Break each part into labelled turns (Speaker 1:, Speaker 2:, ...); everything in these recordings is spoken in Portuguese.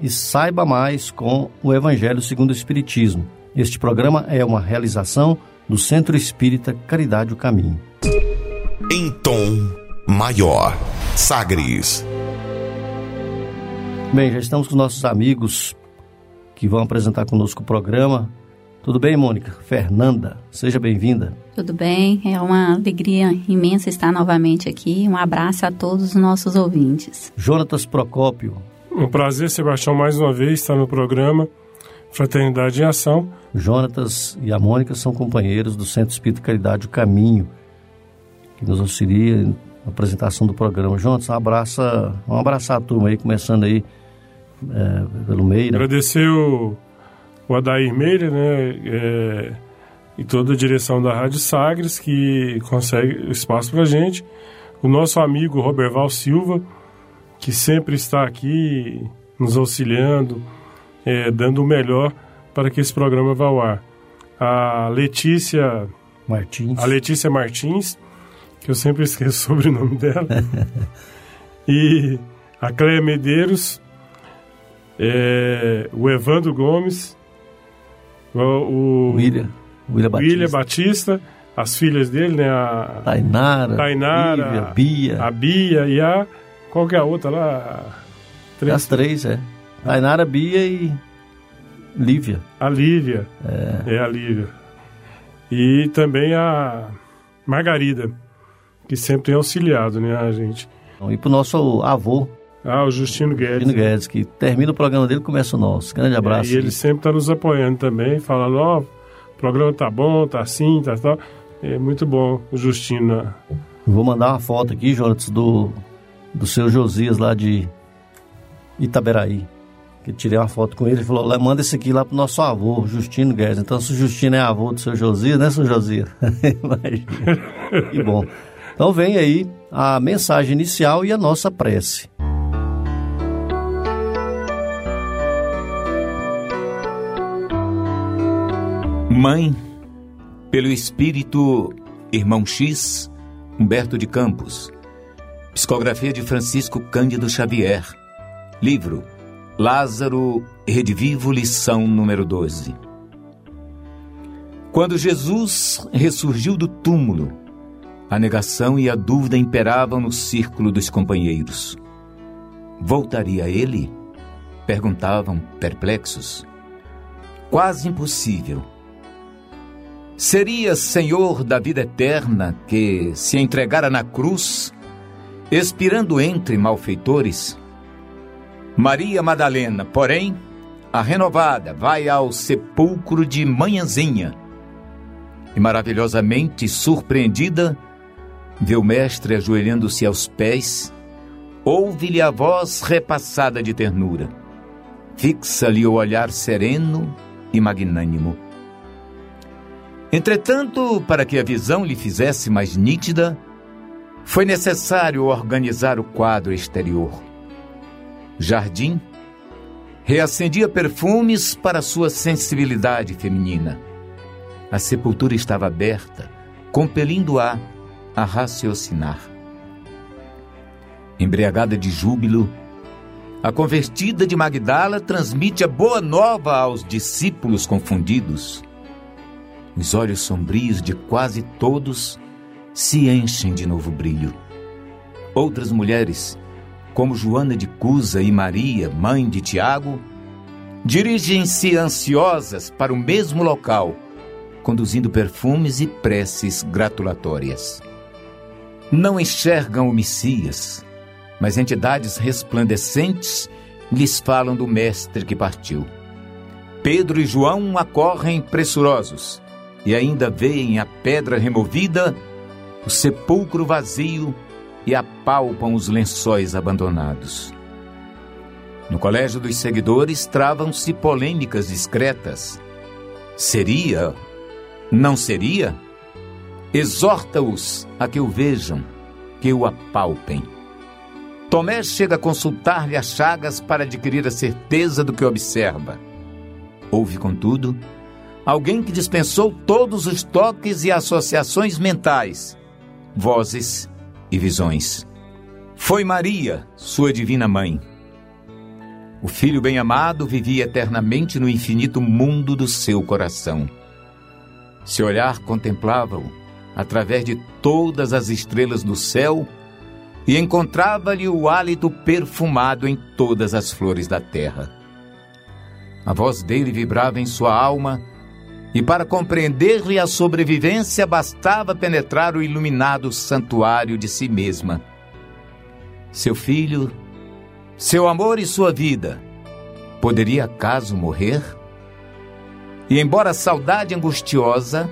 Speaker 1: e saiba mais com o Evangelho segundo o Espiritismo. Este programa é uma realização do Centro Espírita Caridade o Caminho.
Speaker 2: Em tom maior, Sagres.
Speaker 1: Bem, já estamos com nossos amigos que vão apresentar conosco o programa. Tudo bem, Mônica? Fernanda, seja bem-vinda.
Speaker 3: Tudo bem, é uma alegria imensa estar novamente aqui. Um abraço a todos os nossos ouvintes.
Speaker 1: Jonatas Procópio.
Speaker 4: Um prazer, Sebastião, mais uma vez estar no programa Fraternidade em Ação.
Speaker 1: Jonatas e a Mônica são companheiros do Centro Espírito Caridade O Caminho, que nos auxilia na apresentação do programa. Jonatas, um abraço, um abraço à turma aí, começando aí é, pelo Meira.
Speaker 4: Agradecer o, o Adair Meira, né, é, e toda a direção da Rádio Sagres, que consegue espaço para gente. O nosso amigo Roberval Silva, que sempre está aqui nos auxiliando, é, dando o melhor para que esse programa vá ao ar. A Letícia
Speaker 1: Martins.
Speaker 4: A Letícia Martins, que eu sempre esqueço sobre o sobrenome dela. e a Cléia Medeiros, é, o Evandro Gomes, o,
Speaker 1: William, William Batista.
Speaker 4: William Batista, as filhas dele, né? A
Speaker 1: Tainara,
Speaker 4: Tainara
Speaker 1: Lívia, Bia.
Speaker 4: a Bia e a. Qual que é a outra lá?
Speaker 1: Três. As três, é. Tainara, Bia e Lívia.
Speaker 4: A Lívia. É. é a Lívia. E também a Margarida, que sempre tem auxiliado, né, a gente.
Speaker 1: E pro nosso avô,
Speaker 4: ah, o Justino Guedes.
Speaker 1: Justino Guedes, que termina o programa dele e começa o nosso. Grande abraço.
Speaker 4: É, e ele sempre está nos apoiando também, falando, ó, oh, o programa tá bom, tá assim, tá tal. É muito bom o Justino. Né?
Speaker 1: Vou mandar uma foto aqui, Jonas, do, do seu Josias lá de Itaberaí. Que tirei uma foto com ele e falou, manda esse aqui lá pro nosso avô, Justino Guedes. Então, se o Justino é avô do seu Josias, né, seu Josias? Imagina. que bom. Então vem aí a mensagem inicial e a nossa prece.
Speaker 5: Mãe, pelo Espírito Irmão X, Humberto de Campos. Psicografia de Francisco Cândido Xavier. Livro Lázaro Redivivo, lição número 12. Quando Jesus ressurgiu do túmulo, a negação e a dúvida imperavam no círculo dos companheiros. Voltaria ele? Perguntavam perplexos. Quase impossível Seria Senhor da vida eterna que se entregara na cruz, expirando entre malfeitores? Maria Madalena, porém, a renovada, vai ao sepulcro de manhãzinha. E, maravilhosamente surpreendida, vê o mestre ajoelhando-se aos pés, ouve-lhe a voz repassada de ternura, fixa-lhe o olhar sereno e magnânimo. Entretanto, para que a visão lhe fizesse mais nítida, foi necessário organizar o quadro exterior. Jardim reacendia perfumes para sua sensibilidade feminina. A sepultura estava aberta, compelindo-a a raciocinar. Embriagada de júbilo, a convertida de Magdala transmite a boa nova aos discípulos confundidos. Os olhos sombrios de quase todos se enchem de novo brilho. Outras mulheres, como Joana de Cusa e Maria, mãe de Tiago, dirigem-se ansiosas para o mesmo local, conduzindo perfumes e preces gratulatórias. Não enxergam o Messias, mas entidades resplandecentes lhes falam do Mestre que partiu. Pedro e João acorrem pressurosos e ainda veem a pedra removida, o sepulcro vazio e apalpam os lençóis abandonados. No colégio dos seguidores travam-se polêmicas discretas. Seria? Não seria? Exorta-os a que o vejam, que o apalpem. Tomé chega a consultar-lhe as chagas para adquirir a certeza do que observa. Houve, contudo, alguém que dispensou todos os toques e associações mentais, vozes e visões. Foi Maria, sua divina mãe. O filho bem-amado vivia eternamente no infinito mundo do seu coração. Seu olhar contemplava-o através de todas as estrelas do céu e encontrava-lhe o hálito perfumado em todas as flores da terra. A voz dele vibrava em sua alma e para compreender-lhe a sobrevivência bastava penetrar o iluminado santuário de si mesma. Seu filho, seu amor e sua vida, poderia acaso morrer? E embora a saudade angustiosa,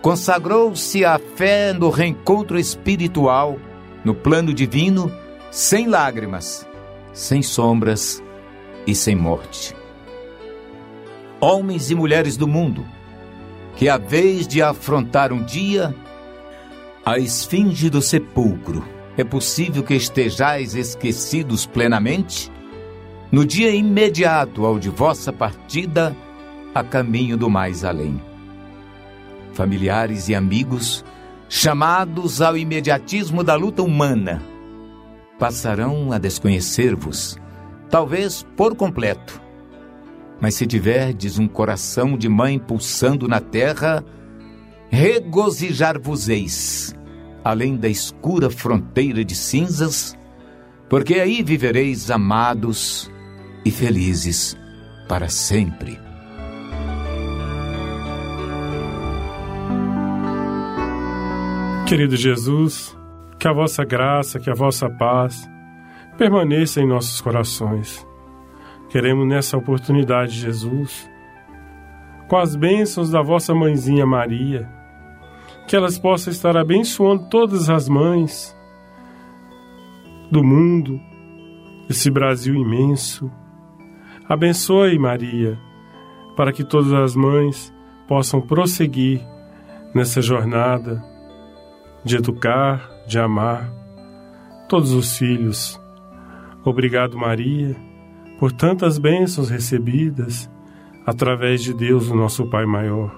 Speaker 5: consagrou-se à fé no reencontro espiritual, no plano divino, sem lágrimas, sem sombras e sem morte. Homens e mulheres do mundo, que a vez de afrontar um dia a esfinge do sepulcro, é possível que estejais esquecidos plenamente? No dia imediato ao de vossa partida, a caminho do mais além. Familiares e amigos, chamados ao imediatismo da luta humana, passarão a desconhecer-vos, talvez por completo mas se tiverdes um coração de mãe pulsando na terra, regozijar-vos-eis, além da escura fronteira de cinzas, porque aí vivereis amados e felizes para sempre.
Speaker 4: Querido Jesus, que a vossa graça, que a vossa paz permaneça em nossos corações Queremos nessa oportunidade, Jesus, com as bênçãos da vossa mãezinha Maria, que elas possam estar abençoando todas as mães do mundo, desse Brasil imenso. Abençoe, Maria, para que todas as mães possam prosseguir nessa jornada de educar, de amar todos os filhos. Obrigado, Maria por tantas bênçãos recebidas através de Deus, o nosso Pai maior.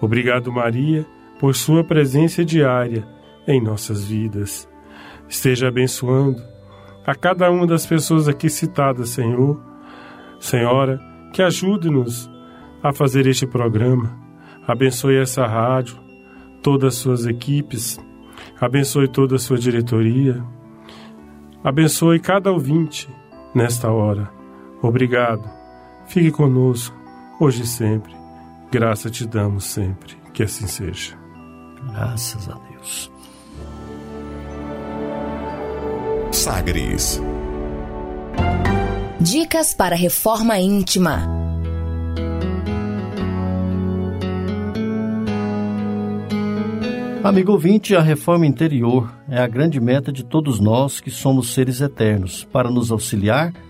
Speaker 4: Obrigado, Maria, por sua presença diária em nossas vidas. Esteja abençoando a cada uma das pessoas aqui citadas, Senhor. Senhora, que ajude-nos a fazer este programa. Abençoe essa rádio, todas as suas equipes. Abençoe toda a sua diretoria. Abençoe cada ouvinte nesta hora Obrigado. Fique conosco, hoje e sempre. Graça te damos sempre. Que assim seja.
Speaker 1: Graças a Deus.
Speaker 2: Sagres.
Speaker 6: Dicas para reforma íntima.
Speaker 1: Amigo ouvinte, a reforma interior é a grande meta de todos nós que somos seres eternos, para nos auxiliar a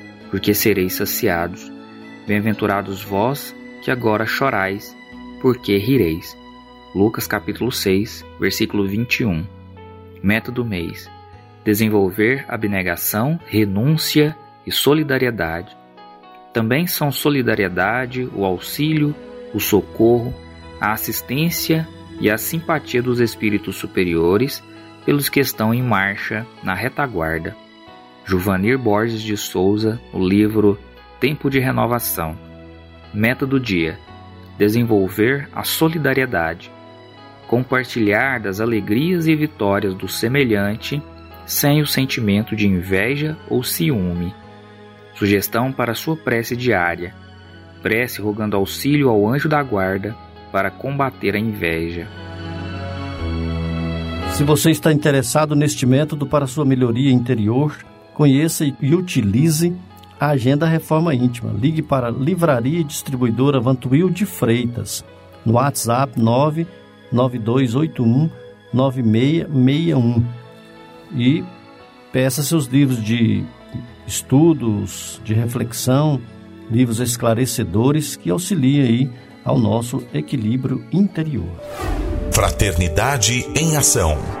Speaker 7: porque sereis saciados. Bem-aventurados vós que agora chorais, porque rireis. Lucas capítulo 6, versículo 21. Método mês: desenvolver abnegação, renúncia e solidariedade. Também são solidariedade, o auxílio, o socorro, a assistência e a simpatia dos espíritos superiores pelos que estão em marcha na retaguarda. Juvanir Borges de Souza, no livro Tempo de Renovação. Meta do dia: desenvolver a solidariedade, compartilhar das alegrias e vitórias do semelhante sem o sentimento de inveja ou ciúme. Sugestão para sua prece diária: prece rogando auxílio ao anjo da guarda para combater a inveja.
Speaker 1: Se você está interessado neste método para sua melhoria interior, conheça e utilize a Agenda Reforma Íntima. Ligue para Livraria e Distribuidora Vantuil de Freitas no WhatsApp 99281 9661 e peça seus livros de estudos, de reflexão, livros esclarecedores que auxiliem aí ao nosso equilíbrio interior.
Speaker 2: Fraternidade em Ação.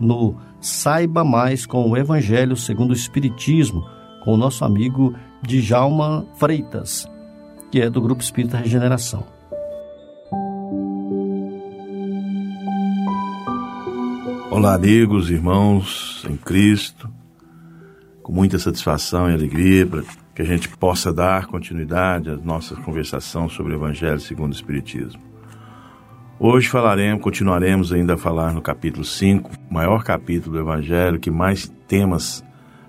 Speaker 1: no Saiba Mais com o Evangelho segundo o Espiritismo, com o nosso amigo Djalma Freitas, que é do Grupo Espírita Regeneração.
Speaker 8: Olá, amigos, irmãos em Cristo, com muita satisfação e alegria para que a gente possa dar continuidade à nossa conversação sobre o Evangelho segundo o Espiritismo. Hoje falaremos, continuaremos ainda a falar no capítulo 5, maior capítulo do Evangelho, que mais temas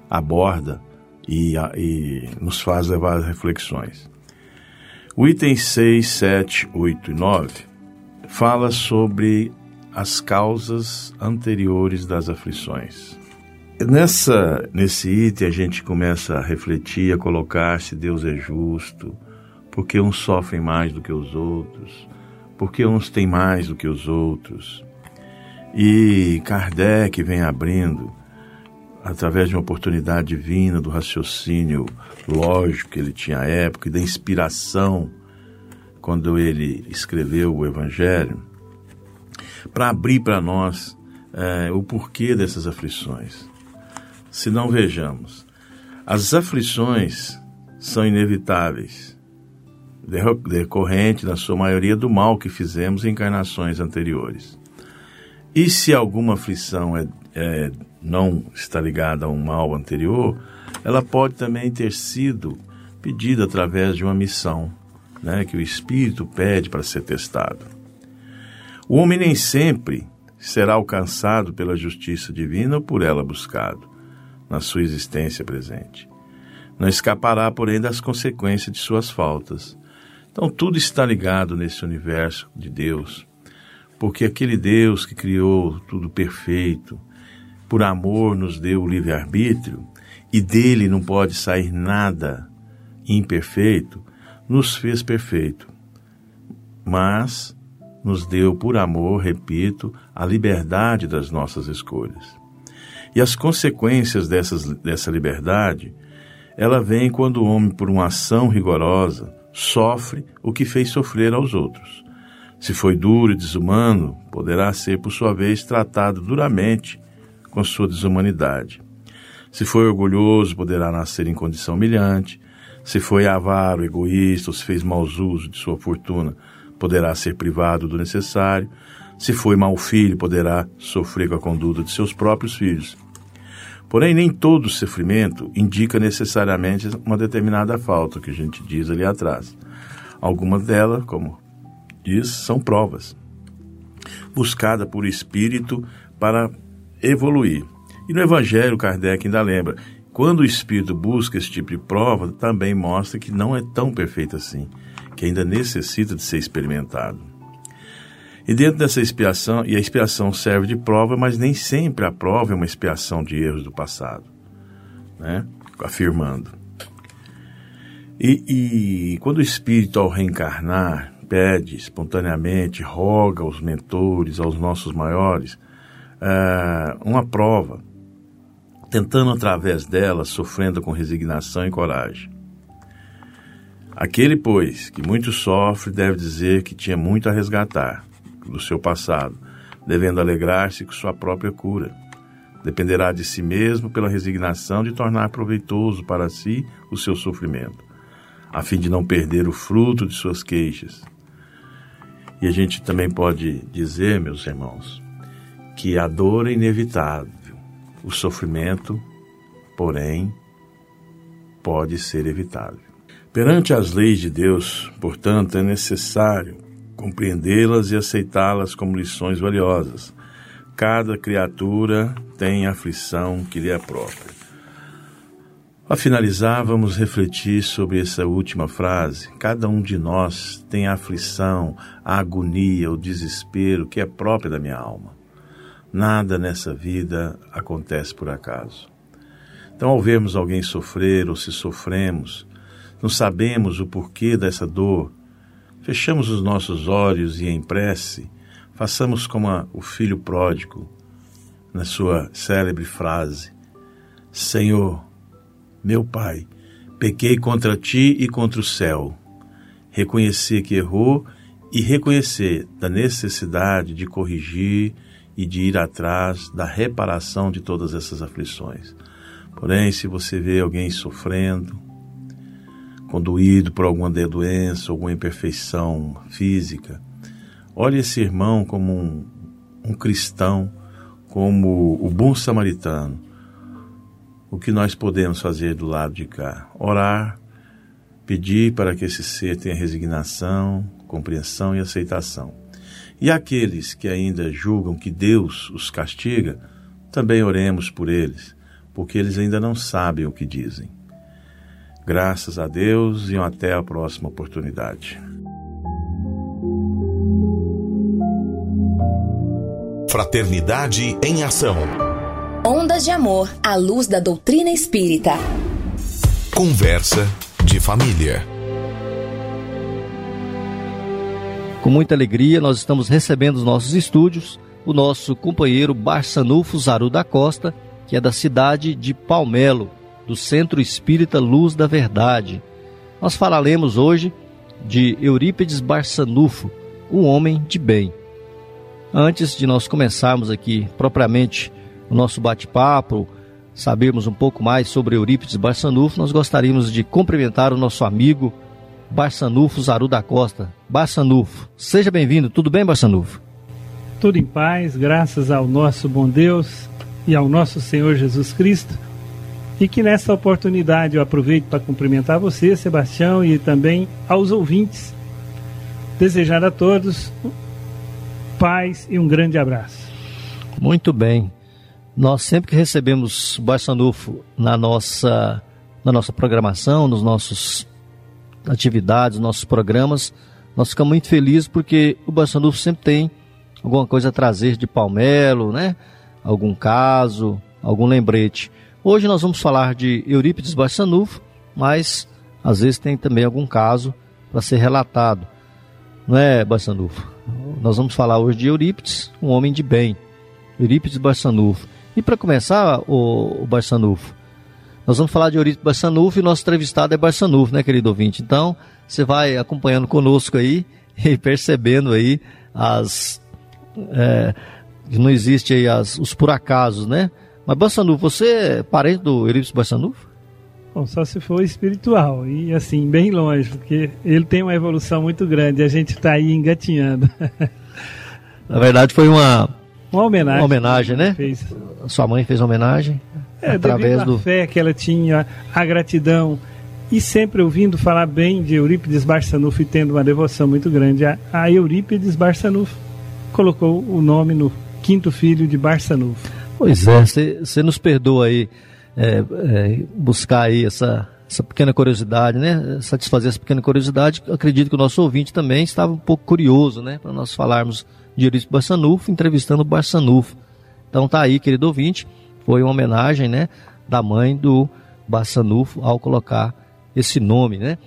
Speaker 8: aborda e, e nos faz levar às reflexões. O item 6, 7, 8 e 9 fala sobre as causas anteriores das aflições. Nessa, nesse item a gente começa a refletir, a colocar se Deus é justo, porque uns sofrem mais do que os outros, porque uns têm mais do que os outros. E Kardec vem abrindo, através de uma oportunidade divina, do raciocínio lógico que ele tinha à época e da inspiração quando ele escreveu o Evangelho, para abrir para nós é, o porquê dessas aflições. Se não vejamos, as aflições são inevitáveis decorrente, na sua maioria, do mal que fizemos em encarnações anteriores. E se alguma aflição é, é, não está ligada a um mal anterior, ela pode também ter sido pedida através de uma missão né, que o Espírito pede para ser testado. O homem nem sempre será alcançado pela justiça divina ou por ela buscado na sua existência presente. Não escapará, porém, das consequências de suas faltas então tudo está ligado nesse universo de Deus, porque aquele Deus que criou tudo perfeito, por amor nos deu o livre-arbítrio e dele não pode sair nada imperfeito, nos fez perfeito. Mas nos deu por amor, repito, a liberdade das nossas escolhas. E as consequências dessas, dessa liberdade, ela vem quando o homem, por uma ação rigorosa, sofre o que fez sofrer aos outros. Se foi duro e desumano, poderá ser, por sua vez, tratado duramente com sua desumanidade. Se foi orgulhoso, poderá nascer em condição humilhante. Se foi avaro, egoísta ou se fez maus uso de sua fortuna, poderá ser privado do necessário. Se foi mau filho, poderá sofrer com a conduta de seus próprios filhos. Porém, nem todo sofrimento indica necessariamente uma determinada falta, que a gente diz ali atrás. Algumas delas, como diz, são provas, buscada por espírito para evoluir. E no Evangelho, Kardec ainda lembra: quando o espírito busca esse tipo de prova, também mostra que não é tão perfeito assim, que ainda necessita de ser experimentado. E dentro dessa expiação, e a expiação serve de prova, mas nem sempre a prova é uma expiação de erros do passado, né? afirmando. E, e quando o espírito, ao reencarnar, pede espontaneamente, roga aos mentores, aos nossos maiores, é, uma prova, tentando através dela, sofrendo com resignação e coragem. Aquele, pois, que muito sofre, deve dizer que tinha muito a resgatar do seu passado, devendo alegrar-se com sua própria cura. Dependerá de si mesmo pela resignação de tornar proveitoso para si o seu sofrimento, a fim de não perder o fruto de suas queixas. E a gente também pode dizer, meus irmãos, que a dor é inevitável, o sofrimento, porém, pode ser evitável. Perante as leis de Deus, portanto, é necessário compreendê-las e aceitá-las como lições valiosas. Cada criatura tem a aflição que lhe é própria. A finalizar, vamos refletir sobre essa última frase. Cada um de nós tem a aflição, a agonia, o desespero que é própria da minha alma. Nada nessa vida acontece por acaso. Então, ao vermos alguém sofrer ou se sofremos, não sabemos o porquê dessa dor, Fechamos os nossos olhos e em prece, façamos como a, o filho pródigo, na sua célebre frase: Senhor, meu Pai, pequei contra ti e contra o céu. Reconhecer que errou e reconhecer da necessidade de corrigir e de ir atrás da reparação de todas essas aflições. Porém, se você vê alguém sofrendo, conduído por alguma doença, alguma imperfeição física. Olhe esse irmão como um, um cristão, como o bom samaritano. O que nós podemos fazer do lado de cá? Orar, pedir para que esse ser tenha resignação, compreensão e aceitação. E aqueles que ainda julgam que Deus os castiga, também oremos por eles, porque eles ainda não sabem o que dizem. Graças a Deus e até a próxima oportunidade.
Speaker 2: Fraternidade em Ação.
Speaker 6: Ondas de Amor à luz da doutrina espírita.
Speaker 2: Conversa de família.
Speaker 1: Com muita alegria, nós estamos recebendo nos nossos estúdios o nosso companheiro Barçanufo Zaru da Costa, que é da cidade de Palmelo, do Centro Espírita Luz da Verdade. Nós falaremos hoje de Eurípides Barçanufo, o homem de bem. Antes de nós começarmos aqui propriamente o nosso bate-papo, sabermos um pouco mais sobre Eurípides Barçanufo, nós gostaríamos de cumprimentar o nosso amigo Barçanufo Zaru da Costa. Barçanufo, seja bem-vindo. Tudo bem, Barçanufo?
Speaker 9: Tudo em paz, graças ao nosso bom Deus e ao nosso Senhor Jesus Cristo e que nessa oportunidade eu aproveito para cumprimentar você, Sebastião, e também aos ouvintes. Desejar a todos paz e um grande abraço.
Speaker 1: Muito bem. Nós sempre que recebemos Barçanufo na nossa, na nossa programação, nos nossos atividades, nossos programas, nós ficamos muito felizes porque o Barçanufo sempre tem alguma coisa a trazer de Palmelo, né? Algum caso, algum lembrete. Hoje nós vamos falar de Eurípides Barçanufo, mas às vezes tem também algum caso para ser relatado. Não é, Barçanufo? Nós vamos falar hoje de Eurípides, um homem de bem. Eurípides Barçanufo. E para começar, o, o Barçanufo, nós vamos falar de Eurípides Barçanufo e nosso entrevistado é Barçanufo, né, querido ouvinte? Então, você vai acompanhando conosco aí e percebendo aí as... É, não existe aí as, os por acasos, né? Mas Bassanufo, você é parente do Eurípides Bassanufo?
Speaker 9: Bom, só se for espiritual e assim, bem longe, porque ele tem uma evolução muito grande e a gente está aí engatinhando.
Speaker 1: Na verdade foi uma,
Speaker 9: uma homenagem.
Speaker 1: Uma homenagem, né?
Speaker 9: Fez.
Speaker 1: Sua mãe fez homenagem
Speaker 9: é, através do fé que ela tinha, a gratidão e sempre ouvindo falar bem de Eurípides Barçanufo e tendo uma devoção muito grande a, a Eurípides Barçanufo, colocou o nome no quinto filho de Barçanufo.
Speaker 1: Pois é, você nos perdoa aí é, é, buscar aí essa, essa pequena curiosidade, né? Satisfazer essa pequena curiosidade. Acredito que o nosso ouvinte também estava um pouco curioso, né? Para nós falarmos de Eurípides Barçanufo, entrevistando o Barçanufo. Então tá aí, querido ouvinte, foi uma homenagem, né? Da mãe do Barçanufo ao colocar esse nome, né?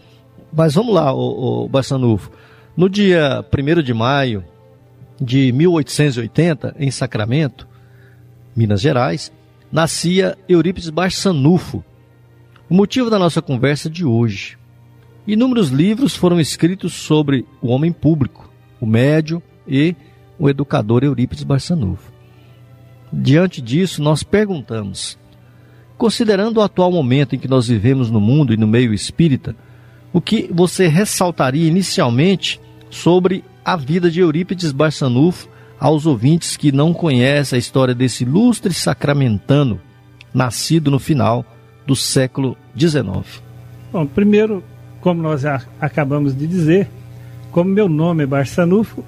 Speaker 1: Mas vamos lá, o, o Barçanufo. No dia 1 de maio de 1880, em Sacramento, Minas Gerais, nascia Eurípides Barçanufo, o motivo da nossa conversa de hoje. Inúmeros livros foram escritos sobre o homem público, o médio e o educador Eurípides Barçanufo. Diante disso, nós perguntamos: considerando o atual momento em que nós vivemos no mundo e no meio espírita, o que você ressaltaria inicialmente sobre a vida de Eurípides Barçanufo aos ouvintes que não conhecem a história desse ilustre sacramentano, nascido no final do século XIX?
Speaker 9: Bom, primeiro, como nós já acabamos de dizer, como meu nome é Barçanufo,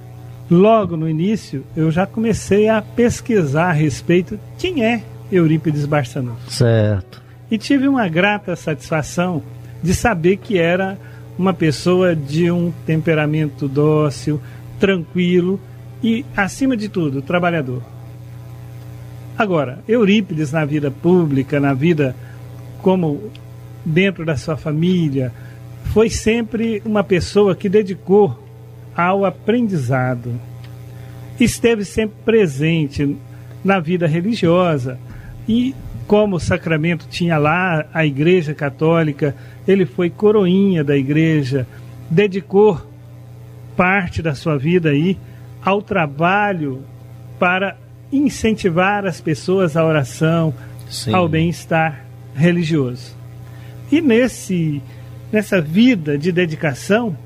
Speaker 9: logo no início eu já comecei a pesquisar a respeito de quem é Eurípides Barçanufo.
Speaker 1: Certo.
Speaker 9: E tive uma grata satisfação de saber que era uma pessoa de um temperamento dócil, tranquilo e, acima de tudo, trabalhador. Agora, Eurípides na vida pública, na vida como dentro da sua família, foi sempre uma pessoa que dedicou ao aprendizado. Esteve sempre presente na vida religiosa e como o sacramento tinha lá a Igreja Católica, ele foi coroinha da igreja, dedicou parte da sua vida aí ao trabalho para incentivar as pessoas à oração, Sim. ao bem-estar religioso. E nesse nessa vida de dedicação,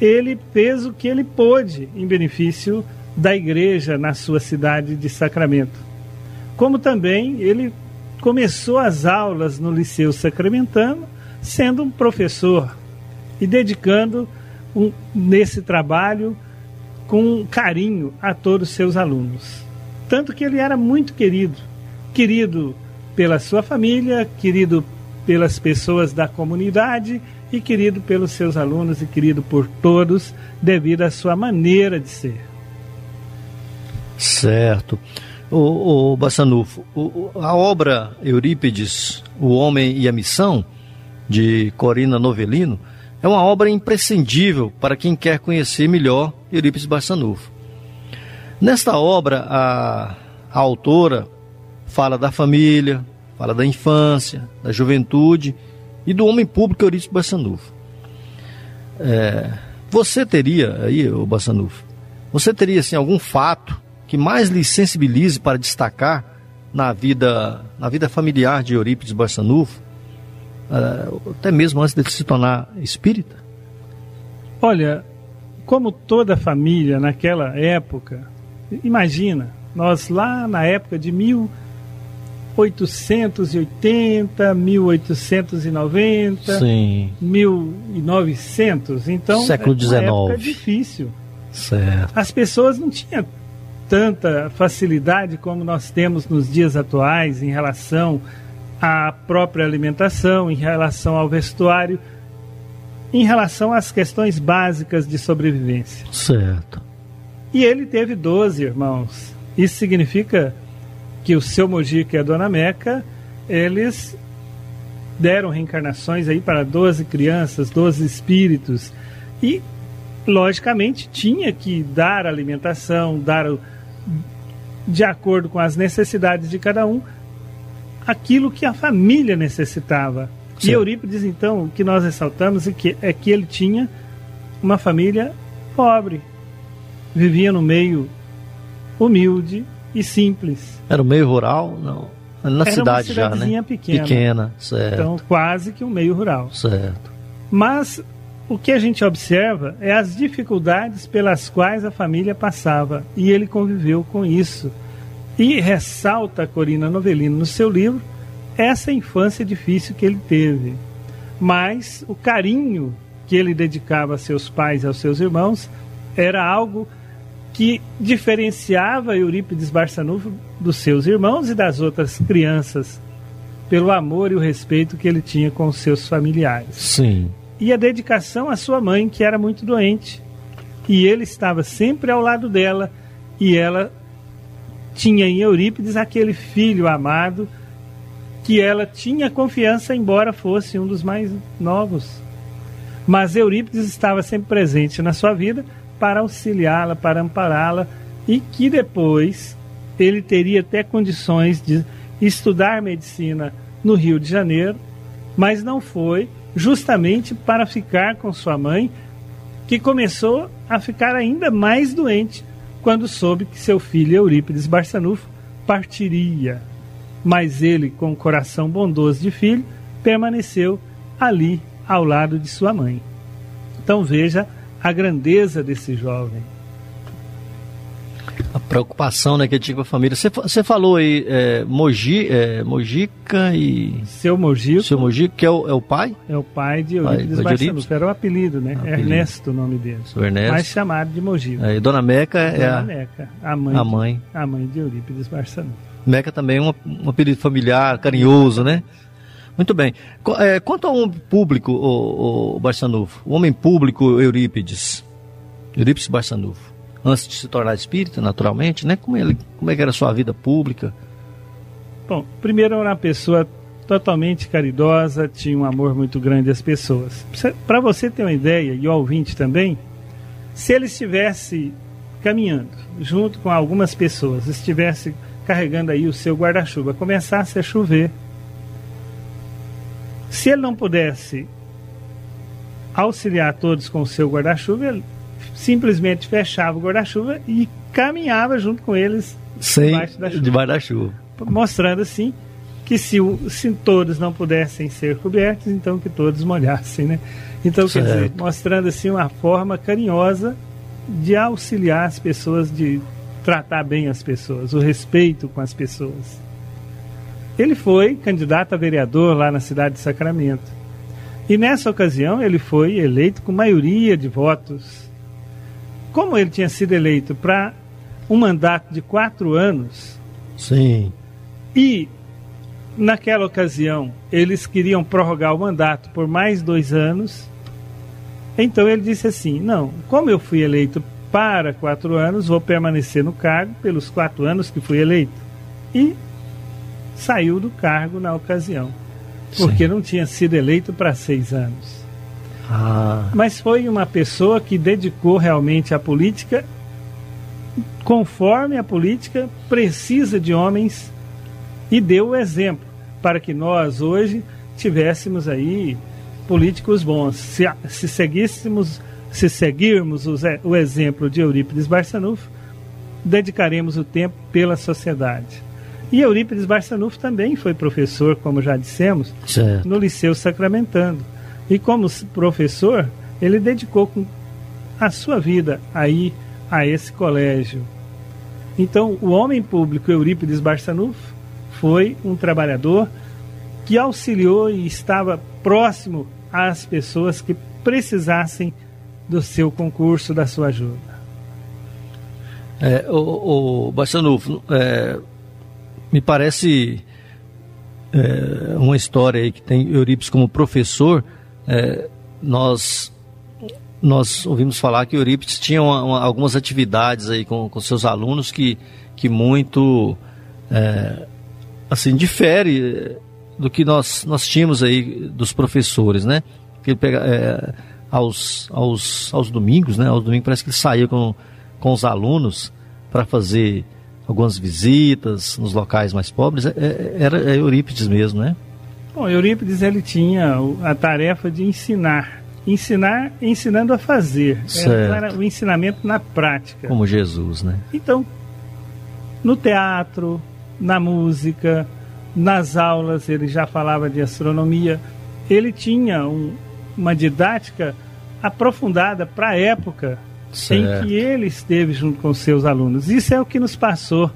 Speaker 9: ele fez o que ele pôde em benefício da igreja na sua cidade de Sacramento. Como também ele começou as aulas no Liceu Sacramentano, sendo um professor e dedicando um, nesse trabalho com carinho a todos os seus alunos. Tanto que ele era muito querido, querido pela sua família, querido pelas pessoas da comunidade e querido pelos seus alunos e querido por todos devido à sua maneira de ser.
Speaker 1: Certo. O, o Bassanufo, o, a obra Eurípides, O Homem e a Missão, de Corina Novelino, é uma obra imprescindível para quem quer conhecer melhor Eurípides Bassanufo. Nesta obra, a, a autora fala da família, fala da infância, da juventude e do homem público Eurípides Bassanufo. É, você teria aí, o Bassanufo, você teria assim, algum fato que mais lhe sensibilize para destacar na vida, na vida familiar de Eurípides Barçanufo, uh, até mesmo antes de se tornar espírita?
Speaker 9: Olha, como toda família naquela época, imagina, nós lá na época de 1880, 1890, Sim. 1900, então
Speaker 1: século XIX. É
Speaker 9: época difícil.
Speaker 1: Certo.
Speaker 9: As pessoas não tinham tanta facilidade como nós temos nos dias atuais em relação à própria alimentação, em relação ao vestuário, em relação às questões básicas de sobrevivência.
Speaker 1: Certo.
Speaker 9: E ele teve 12 irmãos. Isso significa que o seu Mojica e a Dona Meca, eles deram reencarnações aí para 12 crianças, 12 espíritos. E, logicamente, tinha que dar alimentação, dar de acordo com as necessidades de cada um, aquilo que a família necessitava. Sim. E Eurípides, então, o que nós ressaltamos é que, é que ele tinha uma família pobre, vivia no meio humilde e simples.
Speaker 1: Era o meio rural? Não. Na
Speaker 9: Era
Speaker 1: cidade
Speaker 9: já,
Speaker 1: né?
Speaker 9: pequena.
Speaker 1: Pequena, certo.
Speaker 9: Então, quase que um meio rural.
Speaker 1: Certo.
Speaker 9: Mas o que a gente observa é as dificuldades pelas quais a família passava e ele conviveu com isso. E ressalta a Corina Novelino no seu livro essa infância difícil que ele teve. Mas o carinho que ele dedicava a seus pais e aos seus irmãos era algo que diferenciava Eurípides Barçanufo dos seus irmãos e das outras crianças pelo amor e o respeito que ele tinha com os seus familiares.
Speaker 1: Sim
Speaker 9: e a dedicação à sua mãe, que era muito doente. E ele estava sempre ao lado dela, e ela tinha em Eurípides aquele filho amado que ela tinha confiança, embora fosse um dos mais novos. Mas Eurípides estava sempre presente na sua vida para auxiliá-la, para ampará-la e que depois ele teria até condições de estudar medicina no Rio de Janeiro, mas não foi, justamente para ficar com sua mãe, que começou a ficar ainda mais doente quando soube que seu filho Eurípides Barçanufo partiria. Mas ele, com o coração bondoso de filho, permaneceu ali ao lado de sua mãe. Então veja a grandeza desse jovem
Speaker 1: a preocupação né, que tinha com a família. Você, falou aí, é, Mogi, é, Mojica e.
Speaker 9: Seu Mojica.
Speaker 1: Seu Mojica, que é o, é o pai?
Speaker 9: É o pai de Eurípides Barçanufo. Era o apelido, né? Apelido. Ernesto o nome dele.
Speaker 1: O Ernesto.
Speaker 9: Mais chamado de Mojica.
Speaker 1: É, Dona Meca é
Speaker 9: Dona
Speaker 1: a.
Speaker 9: Meca, a mãe.
Speaker 1: A mãe.
Speaker 9: De, a mãe de Eurípides Barçanufo.
Speaker 1: Meca também é um, um apelido familiar, carinhoso, né? Muito bem. É, quanto ao público, o, o Barçanufo, o homem público Eurípides, Eurípides Barçanufo, antes de se tornar espírita, naturalmente, né? Como, ele, como é que era a sua vida pública?
Speaker 9: Bom, primeiro era uma pessoa totalmente caridosa, tinha um amor muito grande às pessoas. Para você ter uma ideia, e o ouvinte também, se ele estivesse caminhando junto com algumas pessoas, estivesse carregando aí o seu guarda-chuva, começasse a chover, se ele não pudesse auxiliar todos com o seu guarda-chuva, simplesmente fechava o guarda-chuva e caminhava junto com eles
Speaker 1: Sem, debaixo da chuva. Debaixo da chuva.
Speaker 9: Mostrando assim que se, se todos não pudessem ser cobertos, então que todos molhassem, né? Então, certo. quer dizer, mostrando assim uma forma carinhosa de auxiliar as pessoas, de tratar bem as pessoas, o respeito com as pessoas. Ele foi candidato a vereador lá na cidade de Sacramento. E nessa ocasião ele foi eleito com maioria de votos como ele tinha sido eleito para um mandato de quatro anos.
Speaker 1: Sim.
Speaker 9: E naquela ocasião eles queriam prorrogar o mandato por mais dois anos. Então ele disse assim: não, como eu fui eleito para quatro anos, vou permanecer no cargo pelos quatro anos que fui eleito. E saiu do cargo na ocasião, porque Sim. não tinha sido eleito para seis anos.
Speaker 1: Ah.
Speaker 9: Mas foi uma pessoa que dedicou realmente à política, conforme a política precisa de homens, e deu o exemplo para que nós hoje tivéssemos aí políticos bons. Se, se seguíssemos, se seguirmos o, o exemplo de Eurípides Barçanufo, dedicaremos o tempo pela sociedade. E Eurípides Barçanufo também foi professor, como já dissemos,
Speaker 1: certo.
Speaker 9: no Liceu Sacramentando. E como professor, ele dedicou a sua vida aí a esse colégio. Então, o homem público Eurípides Barçanufo foi um trabalhador que auxiliou e estava próximo às pessoas que precisassem do seu concurso, da sua ajuda.
Speaker 1: É, o, o é, me parece é, uma história aí que tem Eurípides como professor, é, nós nós ouvimos falar que Eurípides tinha uma, uma, algumas atividades aí com, com seus alunos que, que muito é, assim difere do que nós, nós tínhamos aí dos professores, né? Que ele pega é, aos, aos, aos domingos, né? Aos domingos parece que ele saía com, com os alunos para fazer algumas visitas nos locais mais pobres. É, é era Eurípides mesmo, né?
Speaker 9: Bom, Eurípides ele tinha a tarefa de ensinar. Ensinar ensinando a fazer. Era o ensinamento na prática.
Speaker 1: Como Jesus, né?
Speaker 9: Então, no teatro, na música, nas aulas, ele já falava de astronomia. Ele tinha um, uma didática aprofundada para a época certo. em que ele esteve junto com seus alunos. Isso é o que nos passou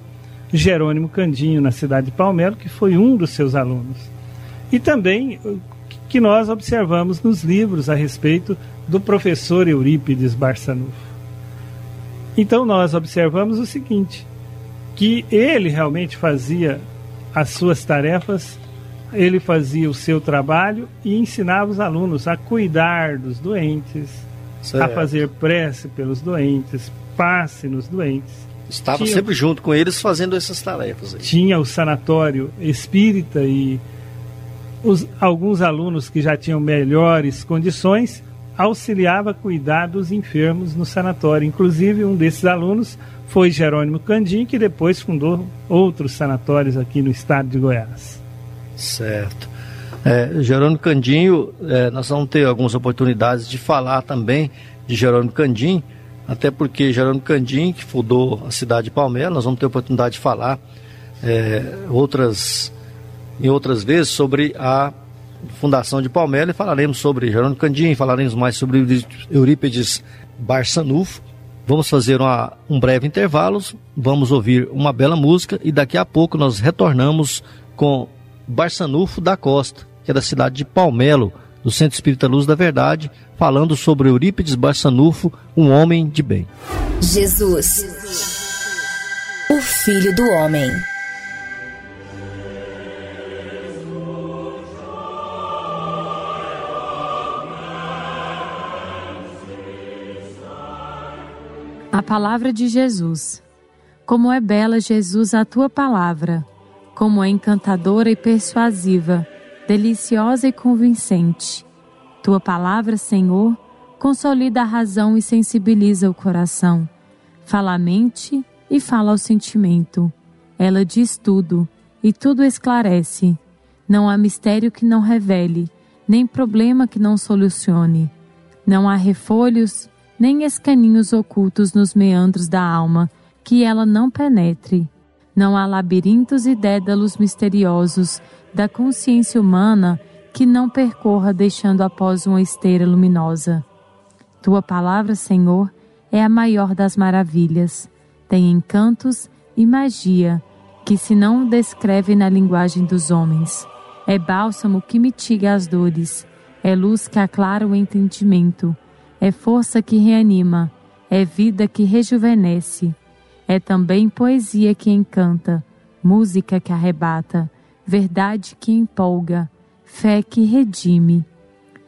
Speaker 9: Jerônimo Candinho na cidade de Palmelo, que foi um dos seus alunos. E também que nós observamos nos livros a respeito do professor Eurípides Barçanufo. Então nós observamos o seguinte, que ele realmente fazia as suas tarefas, ele fazia o seu trabalho e ensinava os alunos a cuidar dos doentes, certo. a fazer prece pelos doentes, passe nos doentes.
Speaker 1: Estava tinha, sempre junto com eles fazendo essas tarefas. Aí.
Speaker 9: Tinha o sanatório espírita e os, alguns alunos que já tinham melhores condições auxiliava a cuidar dos enfermos no sanatório. Inclusive, um desses alunos foi Jerônimo Candim, que depois fundou outros sanatórios aqui no estado de Goiás.
Speaker 1: Certo. É, Jerônimo Candinho, é, nós vamos ter algumas oportunidades de falar também de Jerônimo Candim, até porque Jerônimo Candim, que fundou a cidade de Palmeiras, nós vamos ter oportunidade de falar é, outras, em outras vezes sobre a fundação de Palmeiras e falaremos sobre Jerônimo Candim, falaremos mais sobre Eurípides Barçanufo. Vamos fazer uma, um breve intervalo, vamos ouvir uma bela música e daqui a pouco nós retornamos com Barçanufo da Costa, que é da cidade de Palmelo, do Centro Espírita Luz da Verdade, falando sobre Eurípides Barçanufo, um homem de bem.
Speaker 6: Jesus, o Filho do Homem.
Speaker 10: A palavra de Jesus. Como é bela, Jesus, a tua palavra, como é encantadora e persuasiva deliciosa e convincente. Tua palavra, Senhor, consolida a razão e sensibiliza o coração. Fala a mente e fala ao sentimento. Ela diz tudo e tudo esclarece. Não há mistério que não revele, nem problema que não solucione. Não há refolhos, nem escaninhos ocultos nos meandros da alma que ela não penetre. Não há labirintos e dédalos misteriosos da consciência humana que não percorra deixando após uma esteira luminosa. Tua palavra, Senhor, é a maior das maravilhas. Tem encantos e magia que se não descreve na linguagem dos homens. É bálsamo que mitiga as dores, é luz que aclara o entendimento, é força que reanima, é vida que rejuvenesce, é também poesia que encanta, música que arrebata, verdade que empolga, fé que redime.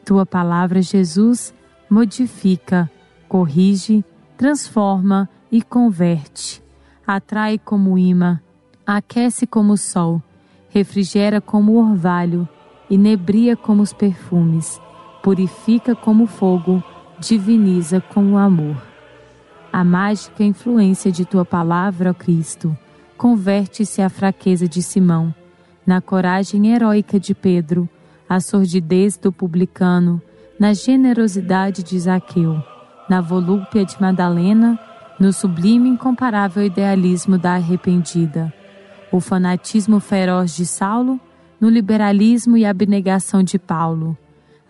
Speaker 10: Tua palavra, Jesus, modifica, corrige, transforma e converte. Atrai como imã, aquece como o sol, refrigera como o orvalho, inebria como os perfumes, purifica como fogo, diviniza com o amor. A mágica influência de tua palavra, ó Cristo, converte-se à fraqueza de Simão na coragem heróica de Pedro, a sordidez do publicano, na generosidade de Zaqueu, na volúpia de Madalena, no sublime e incomparável idealismo da arrependida, o fanatismo feroz de Saulo, no liberalismo e abnegação de Paulo.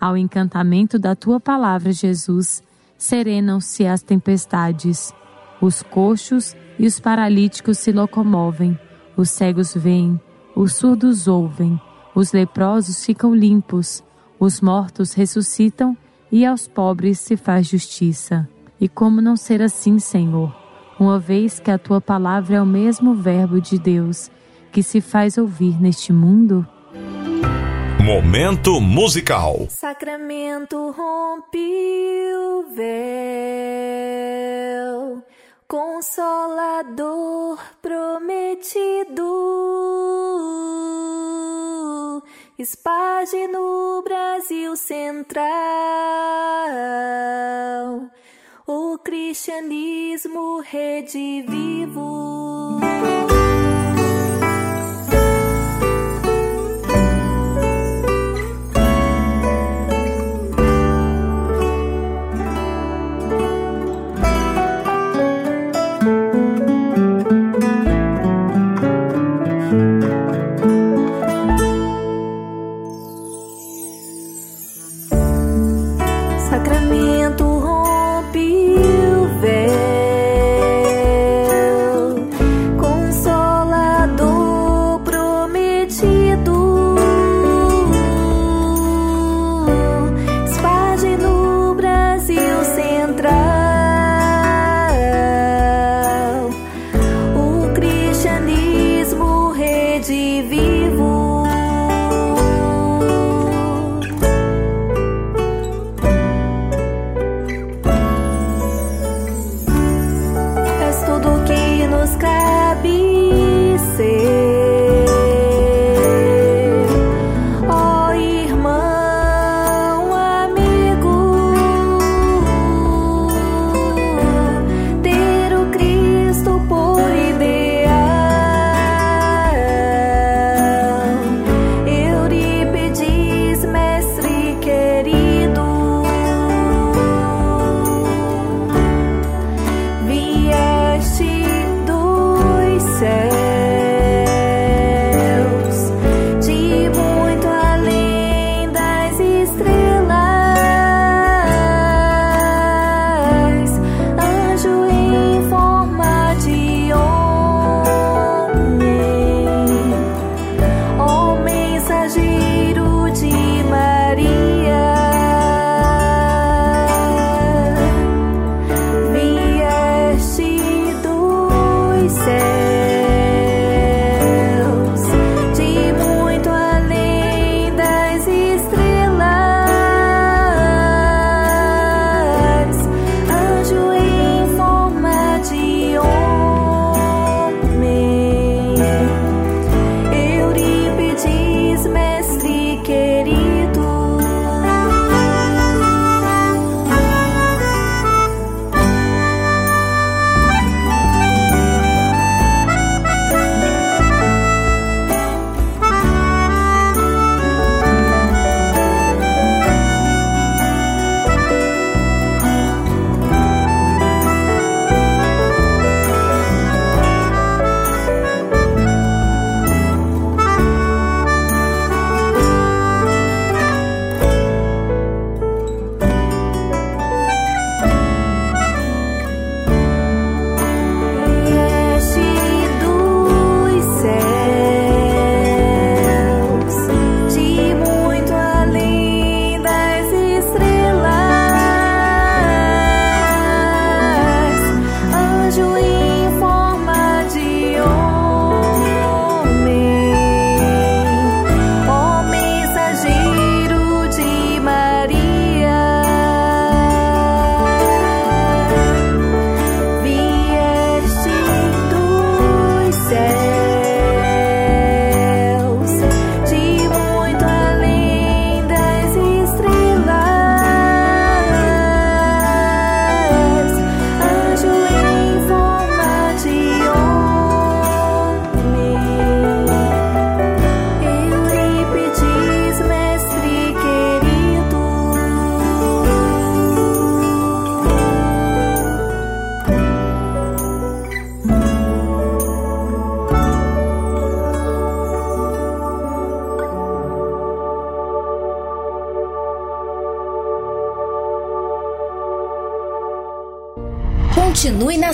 Speaker 10: Ao encantamento da tua palavra, Jesus, serenam-se as tempestades. Os coxos e os paralíticos se locomovem, os cegos veem, os surdos ouvem, os leprosos ficam limpos, os mortos ressuscitam e aos pobres se faz justiça. E como não ser assim, Senhor, uma vez que a tua palavra é o mesmo Verbo de Deus que se faz ouvir neste mundo?
Speaker 2: Momento musical.
Speaker 11: Sacramento rompe o véu Consolador prometido, esparge no Brasil central o cristianismo redivivo.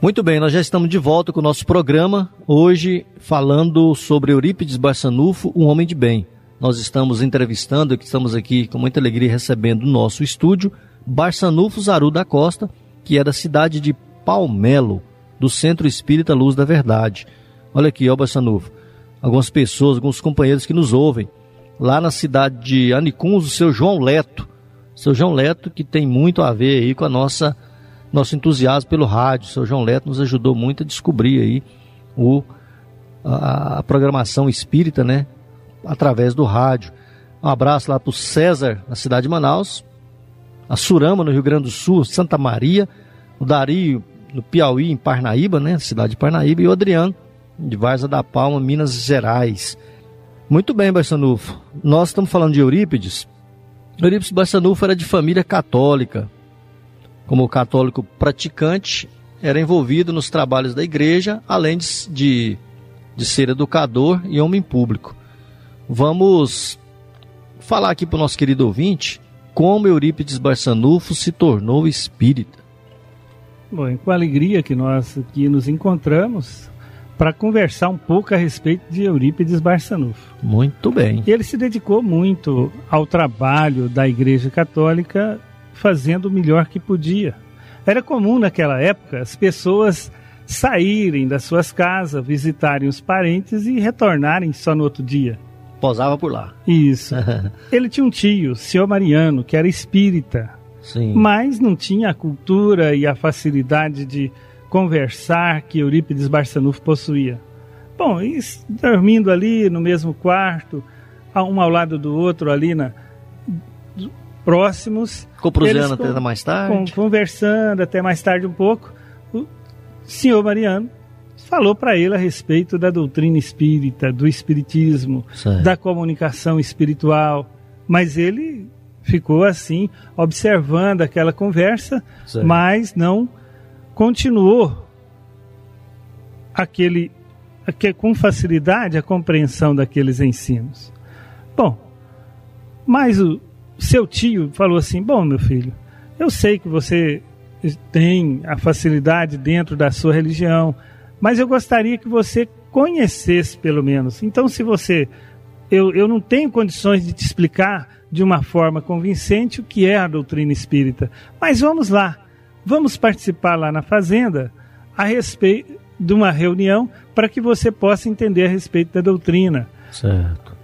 Speaker 1: Muito bem, nós já estamos de volta com o nosso programa, hoje falando sobre Eurípides Barçanufo, um homem de bem. Nós estamos entrevistando, estamos aqui com muita alegria recebendo no nosso estúdio, Barçanufo Zaru da Costa, que é da cidade de Palmelo, do Centro Espírita Luz da Verdade. Olha aqui, ó Barçanufo, algumas pessoas, alguns companheiros que nos ouvem, lá na cidade de Anicuns, o seu João Leto, seu João Leto que tem muito a ver aí com a nossa nosso entusiasmo pelo rádio. O seu João Leto nos ajudou muito a descobrir aí o, a, a programação espírita, né? Através do rádio. Um abraço lá para o César, na cidade de Manaus, a Surama, no Rio Grande do Sul, Santa Maria, o Dario, no Piauí, em Parnaíba, né? Cidade de Parnaíba, e o Adriano, de Varza da Palma, Minas Gerais. Muito bem, Barçanufo. Nós estamos falando de Eurípides. Eurípides Barçanufo era de família católica, como católico praticante, era envolvido nos trabalhos da igreja, além de, de, de ser educador e homem público. Vamos falar aqui para o nosso querido ouvinte como Eurípides Barçanufo se tornou espírita.
Speaker 9: Bom, com alegria que nós aqui nos encontramos para conversar um pouco a respeito de Eurípides Barçanufo.
Speaker 1: Muito bem.
Speaker 9: Ele se dedicou muito ao trabalho da Igreja Católica fazendo o melhor que podia. Era comum naquela época as pessoas saírem das suas casas, visitarem os parentes e retornarem só no outro dia.
Speaker 1: Posava por lá.
Speaker 9: Isso. Ele tinha um tio, senhor Mariano, que era espírita.
Speaker 1: Sim.
Speaker 9: Mas não tinha a cultura e a facilidade de conversar que Eurípides Barçanufo possuía. Bom, e dormindo ali no mesmo quarto, um ao lado do outro ali na, próximos.
Speaker 1: Ficou prosseando até mais tarde?
Speaker 9: conversando até mais tarde um pouco. O senhor Mariano falou para ele a respeito da doutrina espírita, do espiritismo, certo. da comunicação espiritual. Mas ele ficou assim, observando aquela conversa, certo. mas não continuou aquele, aquele com facilidade a compreensão daqueles ensinos. Bom, mas o, seu tio falou assim: Bom, meu filho, eu sei que você tem a facilidade dentro da sua religião, mas eu gostaria que você conhecesse pelo menos. Então, se você. Eu, eu não tenho condições de te explicar de uma forma convincente o que é a doutrina espírita, mas vamos lá, vamos participar lá na fazenda a respeito de uma reunião para que você possa entender a respeito da doutrina.
Speaker 1: Certo.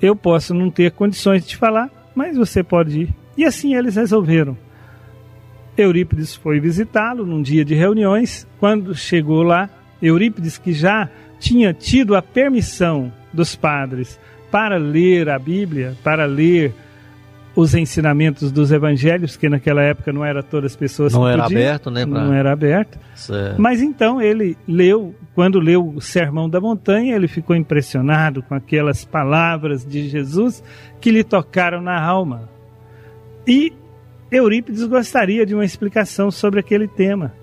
Speaker 9: Eu posso não ter condições de te falar, mas você pode ir. E assim eles resolveram. Eurípides foi visitá-lo num dia de reuniões. Quando chegou lá, Eurípides, que já tinha tido a permissão dos padres para ler a Bíblia, para ler os ensinamentos dos evangelhos, que naquela época não era todas as pessoas
Speaker 1: não
Speaker 9: que
Speaker 1: era
Speaker 9: podiam,
Speaker 1: aberto, né? Pra...
Speaker 9: Não era aberto.
Speaker 1: Certo.
Speaker 9: Mas então ele leu, quando leu o Sermão da Montanha, ele ficou impressionado com aquelas palavras de Jesus que lhe tocaram na alma. E Eurípides gostaria de uma explicação sobre aquele tema.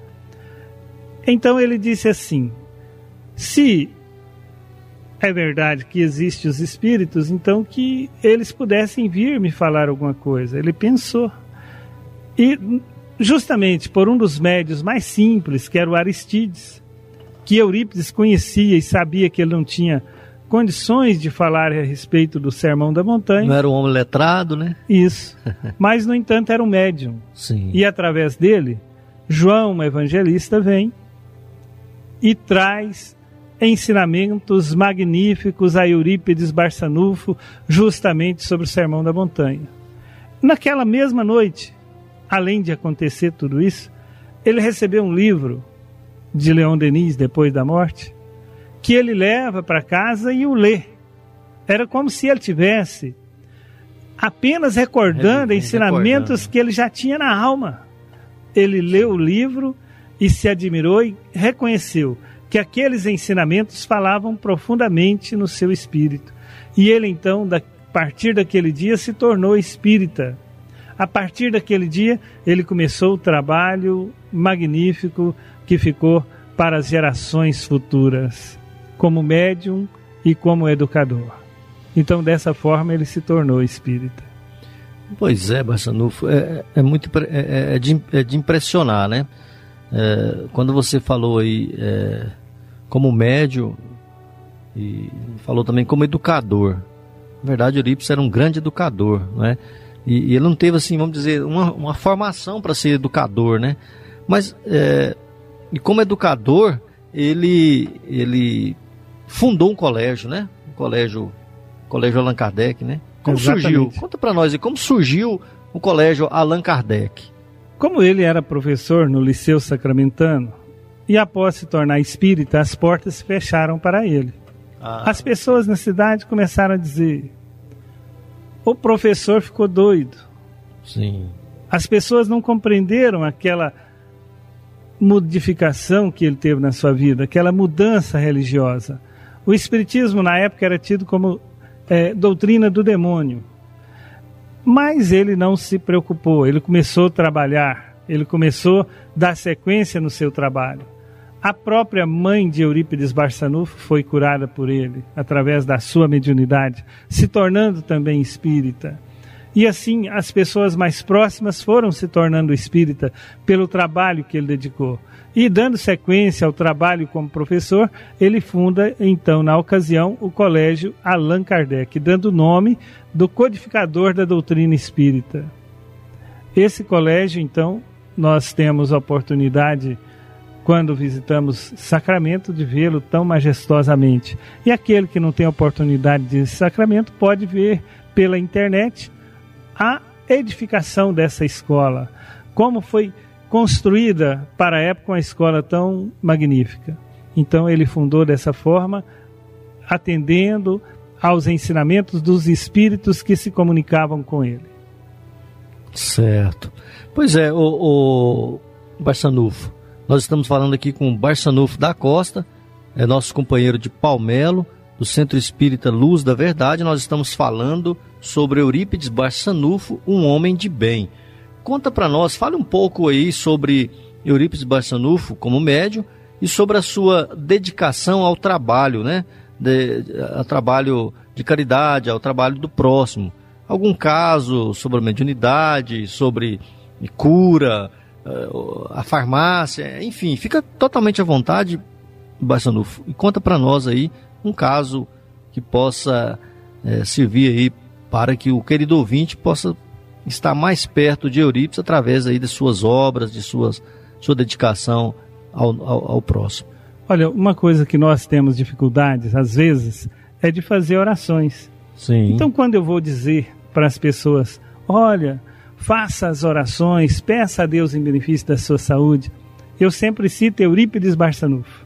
Speaker 9: Então ele disse assim: se é verdade que existem os espíritos, então que eles pudessem vir me falar alguma coisa. Ele pensou. E justamente por um dos médios mais simples, que era o Aristides, que Eurípides conhecia e sabia que ele não tinha condições de falar a respeito do Sermão da Montanha.
Speaker 1: Não era um homem letrado, né?
Speaker 9: Isso. Mas, no entanto, era um médium.
Speaker 1: Sim.
Speaker 9: E através dele, João, evangelista, vem e traz ensinamentos magníficos a Eurípides Barçanufo, justamente sobre o Sermão da Montanha. Naquela mesma noite, além de acontecer tudo isso, ele recebeu um livro de Leon Denis depois da morte, que ele leva para casa e o lê. Era como se ele tivesse apenas recordando ensinamentos recordando. que ele já tinha na alma. Ele leu o livro e se admirou e reconheceu que aqueles ensinamentos falavam profundamente no seu espírito. E ele então, a partir daquele dia, se tornou espírita. A partir daquele dia, ele começou o trabalho magnífico que ficou para as gerações futuras, como médium e como educador. Então, dessa forma, ele se tornou espírita.
Speaker 1: Pois é, Bassanufo, é, é muito é, é, de, é de impressionar, né? É, quando você falou aí é, como médium e falou também como educador, na verdade, Eurípides era um grande educador, né? E, e ele não teve assim, vamos dizer, uma, uma formação para ser educador, né? Mas é, e como educador, ele ele fundou um colégio, né? Um colégio, colégio Allan Kardec, né? Como Exatamente. surgiu? Conta para nós, e como surgiu o colégio Allan Kardec?
Speaker 9: Como ele era professor no Liceu Sacramentano e após se tornar espírita, as portas se fecharam para ele. Ah. As pessoas na cidade começaram a dizer: o professor ficou doido.
Speaker 1: Sim.
Speaker 9: As pessoas não compreenderam aquela modificação que ele teve na sua vida, aquela mudança religiosa. O Espiritismo, na época, era tido como é, doutrina do demônio. Mas ele não se preocupou, ele começou a trabalhar, ele começou a dar sequência no seu trabalho. A própria mãe de Eurípides Barçanufo foi curada por ele, através da sua mediunidade, se tornando também espírita. E assim, as pessoas mais próximas foram se tornando espírita pelo trabalho que ele dedicou. E dando sequência ao trabalho como professor, ele funda, então, na ocasião, o Colégio Allan Kardec, dando nome do codificador da doutrina espírita. Esse colégio, então, nós temos a oportunidade quando visitamos Sacramento, de vê-lo tão majestosamente. E aquele que não tem oportunidade de Sacramento pode ver pela internet a edificação dessa escola, como foi construída para a época uma escola tão magnífica. Então ele fundou dessa forma, atendendo aos ensinamentos dos espíritos que se comunicavam com ele.
Speaker 1: Certo. Pois é, o, o Barçanufo, nós estamos falando aqui com o Barçanufo da Costa, é nosso companheiro de Palmelo, do Centro Espírita Luz da Verdade. Nós estamos falando sobre Eurípides Barçanufo, um homem de bem. Conta para nós, fale um pouco aí sobre Eurípides Barçanufo como médium e sobre a sua dedicação ao trabalho, né? De, ao trabalho de caridade, ao trabalho do próximo. Algum caso sobre a mediunidade, sobre cura, eh, a farmácia, enfim, fica totalmente à vontade, Barçanufo, e conta para nós aí um caso que possa é, servir aí para que o querido ouvinte possa estar mais perto de Eurípides através aí de suas obras, de suas, sua dedicação ao, ao, ao próximo.
Speaker 9: Olha, uma coisa que nós temos dificuldades, às vezes, é de fazer orações.
Speaker 1: Sim.
Speaker 9: Então, quando eu vou dizer para as pessoas, olha, faça as orações, peça a Deus em benefício da sua saúde. Eu sempre cito Eurípides Barçanufo.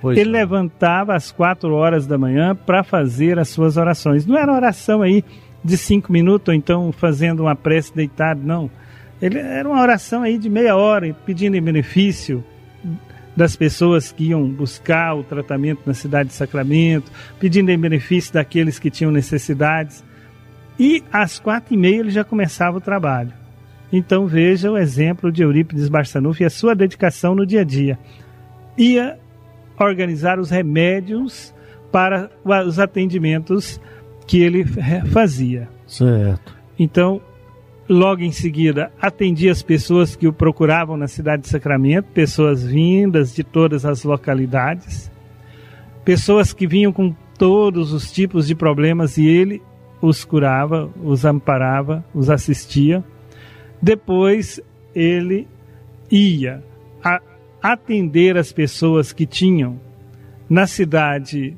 Speaker 9: Pois Ele é. levantava às quatro horas da manhã para fazer as suas orações. Não era oração aí de cinco minutos, ou então fazendo uma prece deitado, não. Ele era uma oração aí de meia hora, pedindo em benefício das pessoas que iam buscar o tratamento na cidade de Sacramento, pedindo em benefício daqueles que tinham necessidades. E às quatro e meia ele já começava o trabalho. Então veja o exemplo de Eurípides Barçanufo e a sua dedicação no dia a dia. Ia organizar os remédios para os atendimentos que ele fazia.
Speaker 1: Certo.
Speaker 9: Então, logo em seguida, atendia as pessoas que o procuravam na cidade de Sacramento, pessoas vindas de todas as localidades, pessoas que vinham com todos os tipos de problemas e ele os curava, os amparava, os assistia. Depois ele ia atender as pessoas que tinham na cidade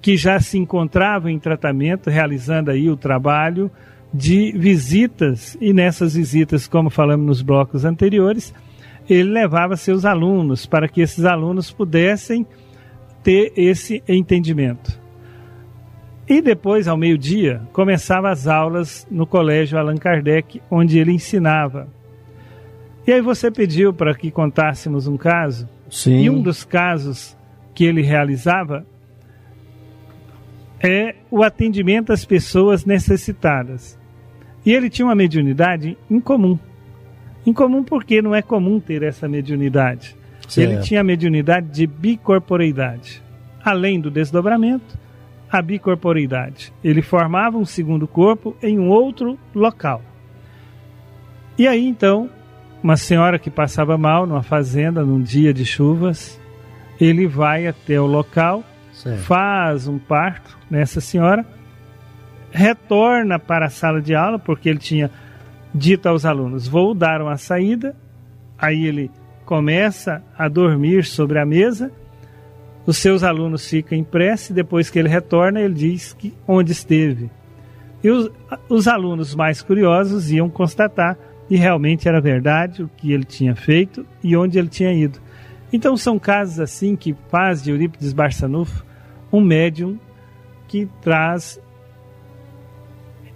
Speaker 9: que já se encontravam em tratamento, realizando aí o trabalho de visitas e nessas visitas, como falamos nos blocos anteriores, ele levava seus alunos para que esses alunos pudessem ter esse entendimento. E depois, ao meio-dia, começava as aulas no colégio Allan Kardec, onde ele ensinava. E aí você pediu para que contássemos um caso.
Speaker 1: Sim.
Speaker 9: E um dos casos que ele realizava é o atendimento às pessoas necessitadas. E ele tinha uma mediunidade incomum. Incomum porque não é comum ter essa mediunidade.
Speaker 1: Certo.
Speaker 9: Ele tinha a mediunidade de bicorporeidade. Além do desdobramento, a bicorporeidade. Ele formava um segundo corpo em um outro local. E aí então, uma senhora que passava mal numa fazenda num dia de chuvas, ele vai até o local,
Speaker 1: Certo.
Speaker 9: faz um parto nessa senhora, retorna para a sala de aula porque ele tinha dito aos alunos: "Vou dar uma saída". Aí ele começa a dormir sobre a mesa. Os seus alunos ficam em prece, depois que ele retorna, ele diz que onde esteve. E os, os alunos mais curiosos iam constatar e realmente era verdade o que ele tinha feito e onde ele tinha ido. Então são casos assim que faz de Eurípides Barçanufo um médium que traz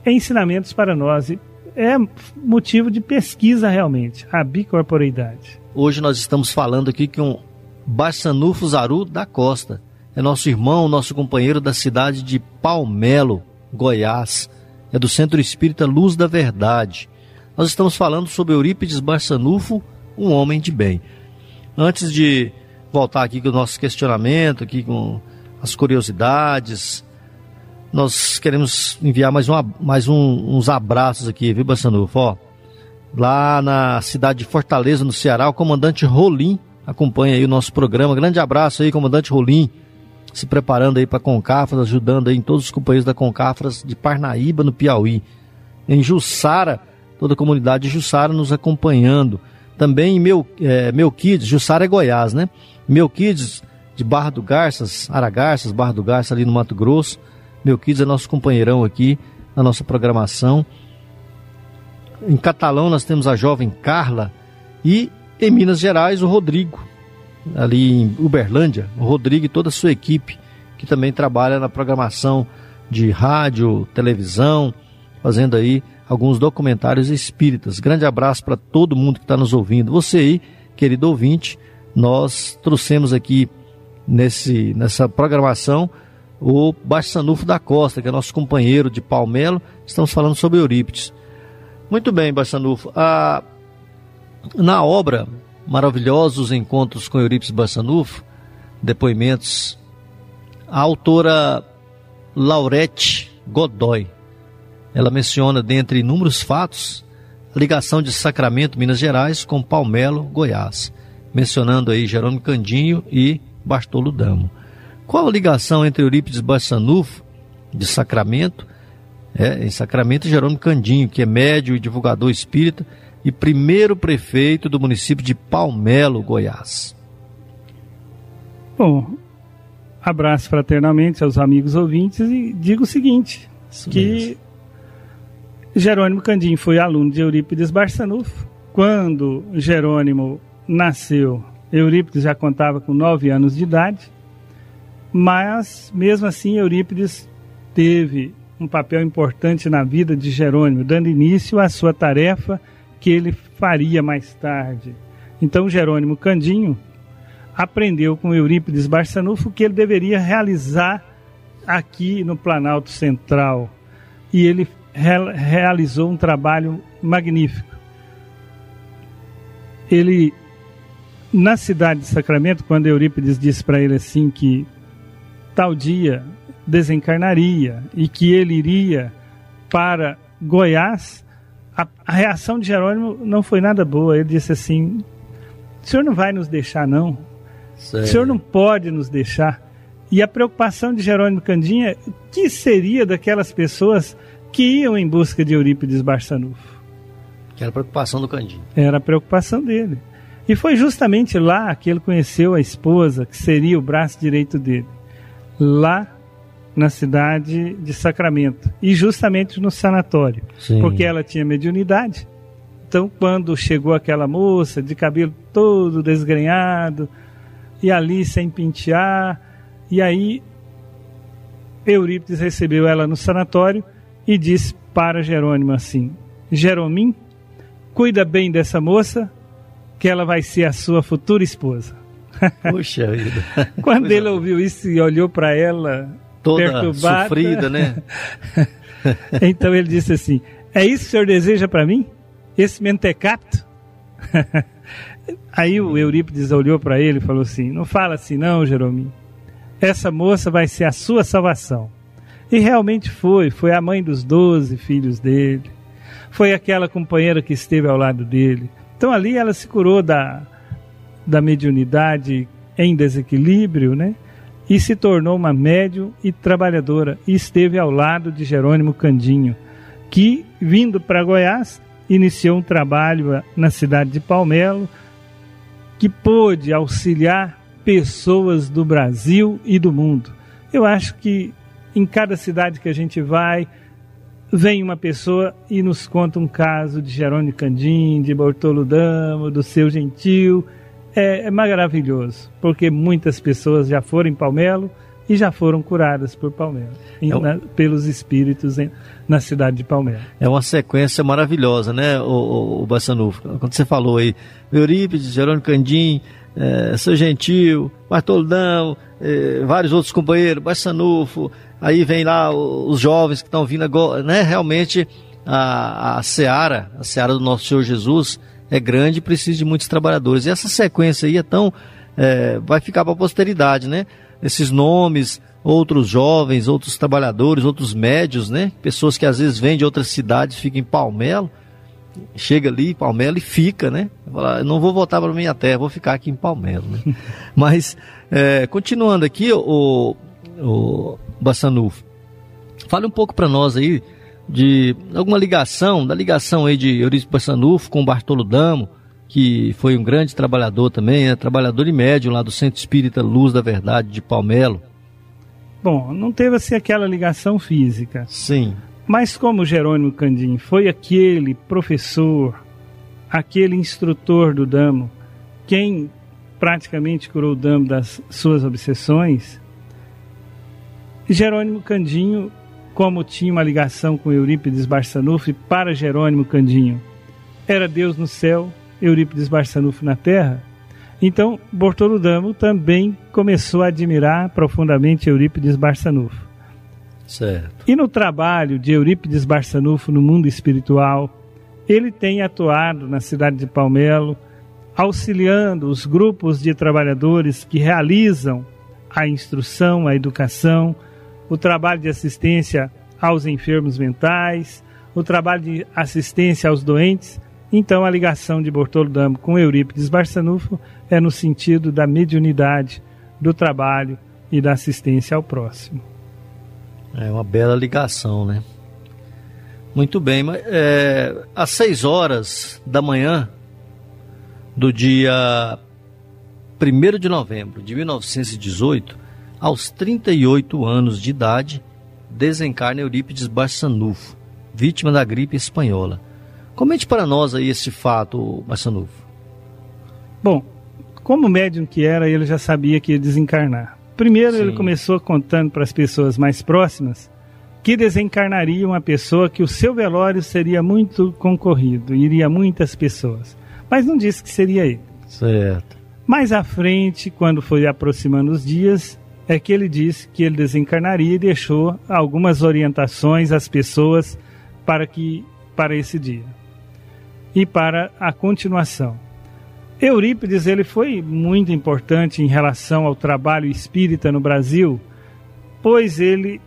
Speaker 9: ensinamentos para nós e é motivo de pesquisa realmente, a bicorporeidade.
Speaker 1: Hoje nós estamos falando aqui com Barçanufo Zaru da Costa. É nosso irmão, nosso companheiro da cidade de Palmelo, Goiás. É do Centro Espírita Luz da Verdade. Nós estamos falando sobre Eurípides Barçanufo, um homem de bem. Antes de voltar aqui com o nosso questionamento, aqui com as curiosidades, nós queremos enviar mais, uma, mais um, uns abraços aqui, viu, Barçanufo? Ó, lá na cidade de Fortaleza, no Ceará, o comandante Rolim acompanha aí o nosso programa. Grande abraço aí, comandante Rolim, se preparando aí para Concafras, ajudando aí em todos os companheiros da Concafras de Parnaíba, no Piauí. Em Jussara, toda a comunidade de Jussara nos acompanhando. Também em Meu, é, Melquides, Jussara é Goiás, né? Melquides, de Barra do Garças, Aragarças, Barra do Garças, ali no Mato Grosso. Melquides é nosso companheirão aqui na nossa programação. Em Catalão nós temos a jovem Carla e em Minas Gerais o Rodrigo, ali em Uberlândia, o Rodrigo e toda a sua equipe que também trabalha na programação de rádio, televisão, fazendo aí alguns documentários espíritas. Grande abraço para todo mundo que está nos ouvindo. Você aí, querido ouvinte, nós trouxemos aqui nesse, nessa programação o Barçanufo da Costa, que é nosso companheiro de Palmelo. Estamos falando sobre Eurípides. Muito bem, Barçanufo. Ah, na obra Maravilhosos Encontros com Eurípides Barçanufo, depoimentos, a autora Laurette Godoy, ela menciona, dentre inúmeros fatos, a ligação de Sacramento, Minas Gerais, com Palmelo, Goiás, mencionando aí Jerônimo Candinho e Bartolo Damo. Qual a ligação entre Eurípides Barçanufo, de Sacramento, é, em Sacramento, e Jerônimo Candinho, que é médio e divulgador espírita e primeiro prefeito do município de Palmelo, Goiás?
Speaker 9: Bom, abraço fraternamente aos amigos ouvintes e digo o seguinte,
Speaker 1: Isso
Speaker 9: que
Speaker 1: mesmo.
Speaker 9: Jerônimo Candinho foi aluno de Eurípides Barçanufo. Quando Jerônimo nasceu, Eurípides já contava com nove anos de idade, mas mesmo assim Eurípides teve um papel importante na vida de Jerônimo, dando início à sua tarefa que ele faria mais tarde. Então Jerônimo Candinho aprendeu com Eurípides Barçanufo que ele deveria realizar aqui no Planalto Central. E ele re realizou um trabalho magnífico. Ele, na cidade de Sacramento, quando Eurípides disse para ele assim que tal dia desencarnaria e que ele iria para Goiás, a, a reação de Jerônimo não foi nada boa. Ele disse assim: o senhor não vai nos deixar, não. O senhor não pode nos deixar. E a preocupação de Jerônimo Candinha, o que seria daquelas pessoas que iam em busca de Eurípides Barçanufo?
Speaker 1: Que era a preocupação do Candinha.
Speaker 9: Era a preocupação dele. E foi justamente lá que ele conheceu a esposa, que seria o braço direito dele. Lá na cidade de Sacramento. E justamente no sanatório.
Speaker 1: Sim.
Speaker 9: Porque ela tinha mediunidade. Então, quando chegou aquela moça de cabelo todo desgrenhado, e ali sem pentear, e aí Eurípides recebeu ela no sanatório e disse para Jerônimo assim: Jeromim, cuida bem dessa moça, que ela vai ser a sua futura esposa.
Speaker 1: Puxa vida.
Speaker 9: Quando ele ouviu isso e olhou para ela,
Speaker 1: Toda
Speaker 9: perturbada,
Speaker 1: sofrida, né?
Speaker 9: então ele disse assim: É isso que o senhor deseja para mim? Esse mentecapto? Aí o Eurípides olhou para ele e falou assim: Não fala assim, não, Jeromim. Essa moça vai ser a sua salvação. E realmente foi. Foi a mãe dos doze filhos dele. Foi aquela companheira que esteve ao lado dele. Então ali ela se curou da, da mediunidade em desequilíbrio, né? E se tornou uma médium e trabalhadora. E esteve ao lado de Jerônimo Candinho, que, vindo para Goiás, iniciou um trabalho na cidade de Palmelo, que pôde auxiliar pessoas do Brasil e do mundo. Eu acho que em cada cidade que a gente vai, vem uma pessoa e nos conta um caso de Jerônimo Candim, de Bortolo Damo, do seu Gentil. É, é maravilhoso, porque muitas pessoas já foram em Palmelo e já foram curadas por Palmelo, em,
Speaker 1: É um-
Speaker 9: na- pelos espíritos em- na cidade de Palmelo.
Speaker 1: É uma sequência maravilhosa, né, o, o, o Bassanufo? Quando você falou aí, Eurípides, Jerônimo Candim, eh, Seu Gentil, Bartoldão, eh, vários outros companheiros, Bassanufo, aí vem lá os jovens que estão vindo agora, né? Realmente a, a seara, a seara do nosso Senhor Jesus é grande e precisa de muitos trabalhadores. E essa sequência aí é tão, eh, vai ficar para a posteridade, né? Esses nomes, outros jovens, outros trabalhadores, outros médios, né? Pessoas que às vezes vêm de outras cidades, ficam em Palmelo, chega ali Palmelo e fica, né? Fala, "Eu não vou voltar para minha terra, vou ficar aqui em Palmelo, né? Mas, é, continuando aqui, o, o Bassanufo, fale um pouco para nós aí de alguma ligação, da ligação aí de Eurípides Bassanufo com o Bartolo Damo, que foi um grande trabalhador também, é trabalhador e médium lá do Centro Espírita Luz da Verdade de Palmelo.
Speaker 9: Bom, não teve assim aquela ligação física.
Speaker 1: Sim.
Speaker 9: Mas como Jerônimo Candim foi aquele professor, aquele instrutor do Damo, quem praticamente curou o Damo das suas obsessões, Jerônimo Candinho, como tinha uma ligação com Eurípides Barçanufo para Jerônimo Candinho, era Deus no céu, Eurípides Barçanufo na terra, então Bortolo Damo também começou a admirar profundamente Eurípides Barçanufo.
Speaker 1: Certo.
Speaker 9: E no trabalho de Eurípides Barçanufo no mundo espiritual, ele tem atuado na cidade de Palmelo, auxiliando os grupos de trabalhadores que realizam a instrução, a educação, o trabalho de assistência aos enfermos mentais, o trabalho de assistência aos doentes. Então, a ligação de Bortolo com Eurípides Barçanufo é no sentido da mediunidade, do trabalho e da assistência ao próximo.
Speaker 1: É uma bela ligação, né? Muito bem, mas é, às 6 horas da manhã do dia 1 de novembro de 1918, aos 38 anos de idade, desencarna Eurípides Barçanufo, vítima da gripe espanhola. Comente para nós aí esse fato, Barçanufo.
Speaker 9: Bom, como médium que era, ele já sabia que ia desencarnar. Primeiro, ele
Speaker 1: Sim.
Speaker 9: começou contando para as pessoas mais próximas que desencarnaria uma pessoa que o seu velório seria muito concorrido, iria muitas pessoas. Mas não disse que seria ele.
Speaker 1: Certo.
Speaker 9: Mais à frente, quando foi aproximando os dias, é que ele disse que ele desencarnaria e deixou algumas orientações às pessoas para que para esse dia e para a continuação. Eurípides ele foi muito importante em relação ao trabalho espírita no Brasil, pois ele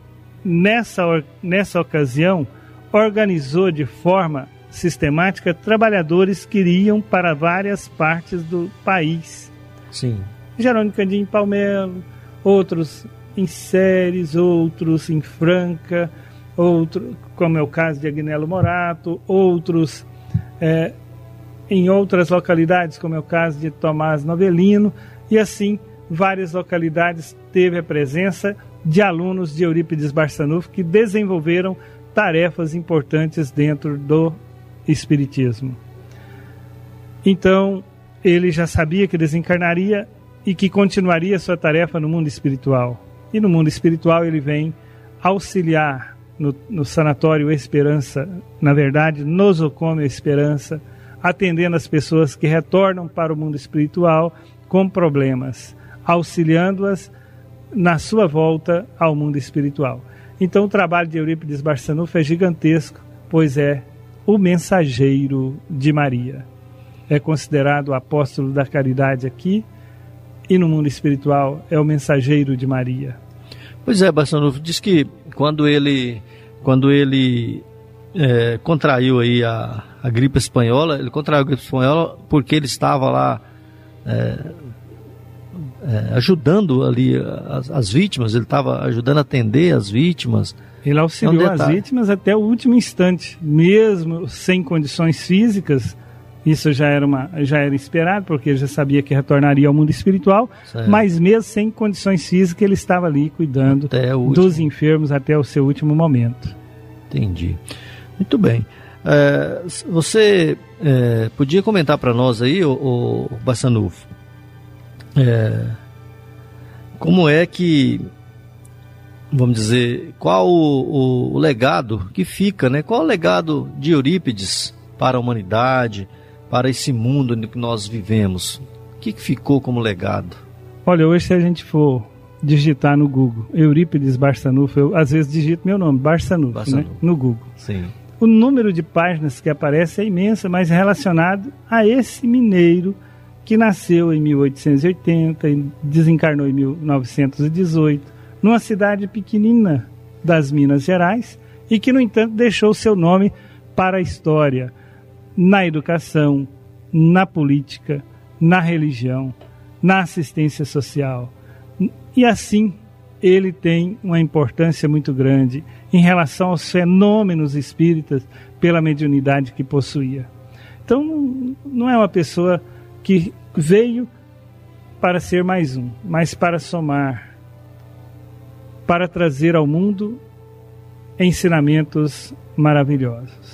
Speaker 9: nessa nessa ocasião organizou de forma sistemática trabalhadores que iriam para várias partes do país.
Speaker 1: Sim.
Speaker 9: Jerônimo Candim Palmelo, outros em Séries, outros em Franca, outro, como é o caso de Agnello Morato, outros é, em outras localidades, como é o caso de Tomás Novelino, e assim várias localidades teve a presença de alunos de Eurípides Barçanufo que desenvolveram tarefas importantes dentro do Espiritismo. Então, ele já sabia que desencarnaria e que continuaria sua tarefa no mundo espiritual. E no mundo espiritual ele vem auxiliar no, no Sanatório Esperança, na verdade, Nosocomio Esperança, atendendo as pessoas que retornam para o mundo espiritual com problemas, auxiliando-as na sua volta ao mundo espiritual. Então o trabalho de Eurípides Barçanufo é gigantesco, pois é o mensageiro de Maria. É considerado o apóstolo da caridade aqui e no mundo espiritual é o mensageiro de Maria.
Speaker 1: Pois é, Barçanufo, diz que quando ele, quando ele é, contraiu aí a, a gripe espanhola, ele contraiu a gripe espanhola porque ele estava lá é, é, ajudando ali as, as vítimas, ele estava ajudando a atender as vítimas.
Speaker 9: Ele auxiliou é um as vítimas até o último instante, mesmo sem condições físicas. Isso já era, uma, já era esperado, porque ele já sabia que retornaria ao mundo espiritual, certo. mas mesmo sem condições físicas, ele estava ali cuidando dos enfermos até o seu último momento.
Speaker 1: Entendi. Muito bem. É, você é, podia comentar para nós aí, o, o Bassanufo, é, como é que, vamos dizer, qual o, o, o, legado que fica, né? Qual o legado de Eurípides para a humanidade, para esse mundo em que nós vivemos? O que, que ficou como legado?
Speaker 9: Olha, hoje se a gente for digitar no Google Eurípides Barçanufo, eu às vezes digito meu nome, Barçanufo, Barçanufo. Né? no Google.
Speaker 1: Sim.
Speaker 9: O número de páginas que aparece é imenso, mas relacionado a esse mineiro que nasceu em 1880 e desencarnou em 1918, numa cidade pequenina das Minas Gerais e que, no entanto, deixou seu nome para a história, na educação, na política, na religião, na assistência social. E assim, ele tem uma importância muito grande em relação aos fenômenos espíritas pela mediunidade que possuía. Então, não é uma pessoa que veio para ser mais um, mas para somar, para trazer ao mundo ensinamentos maravilhosos.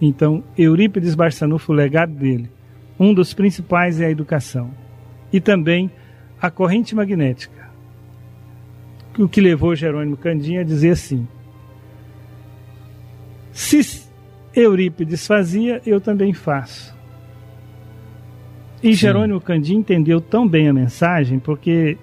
Speaker 9: Então, Eurípides Barçanufo, o legado dele, um dos principais é a educação. E também a corrente magnética. O que levou Jerônimo Candinha a dizer assim: Se Eurípides fazia, eu também faço. E Sim. Jerônimo Candi entendeu tão bem a mensagem porque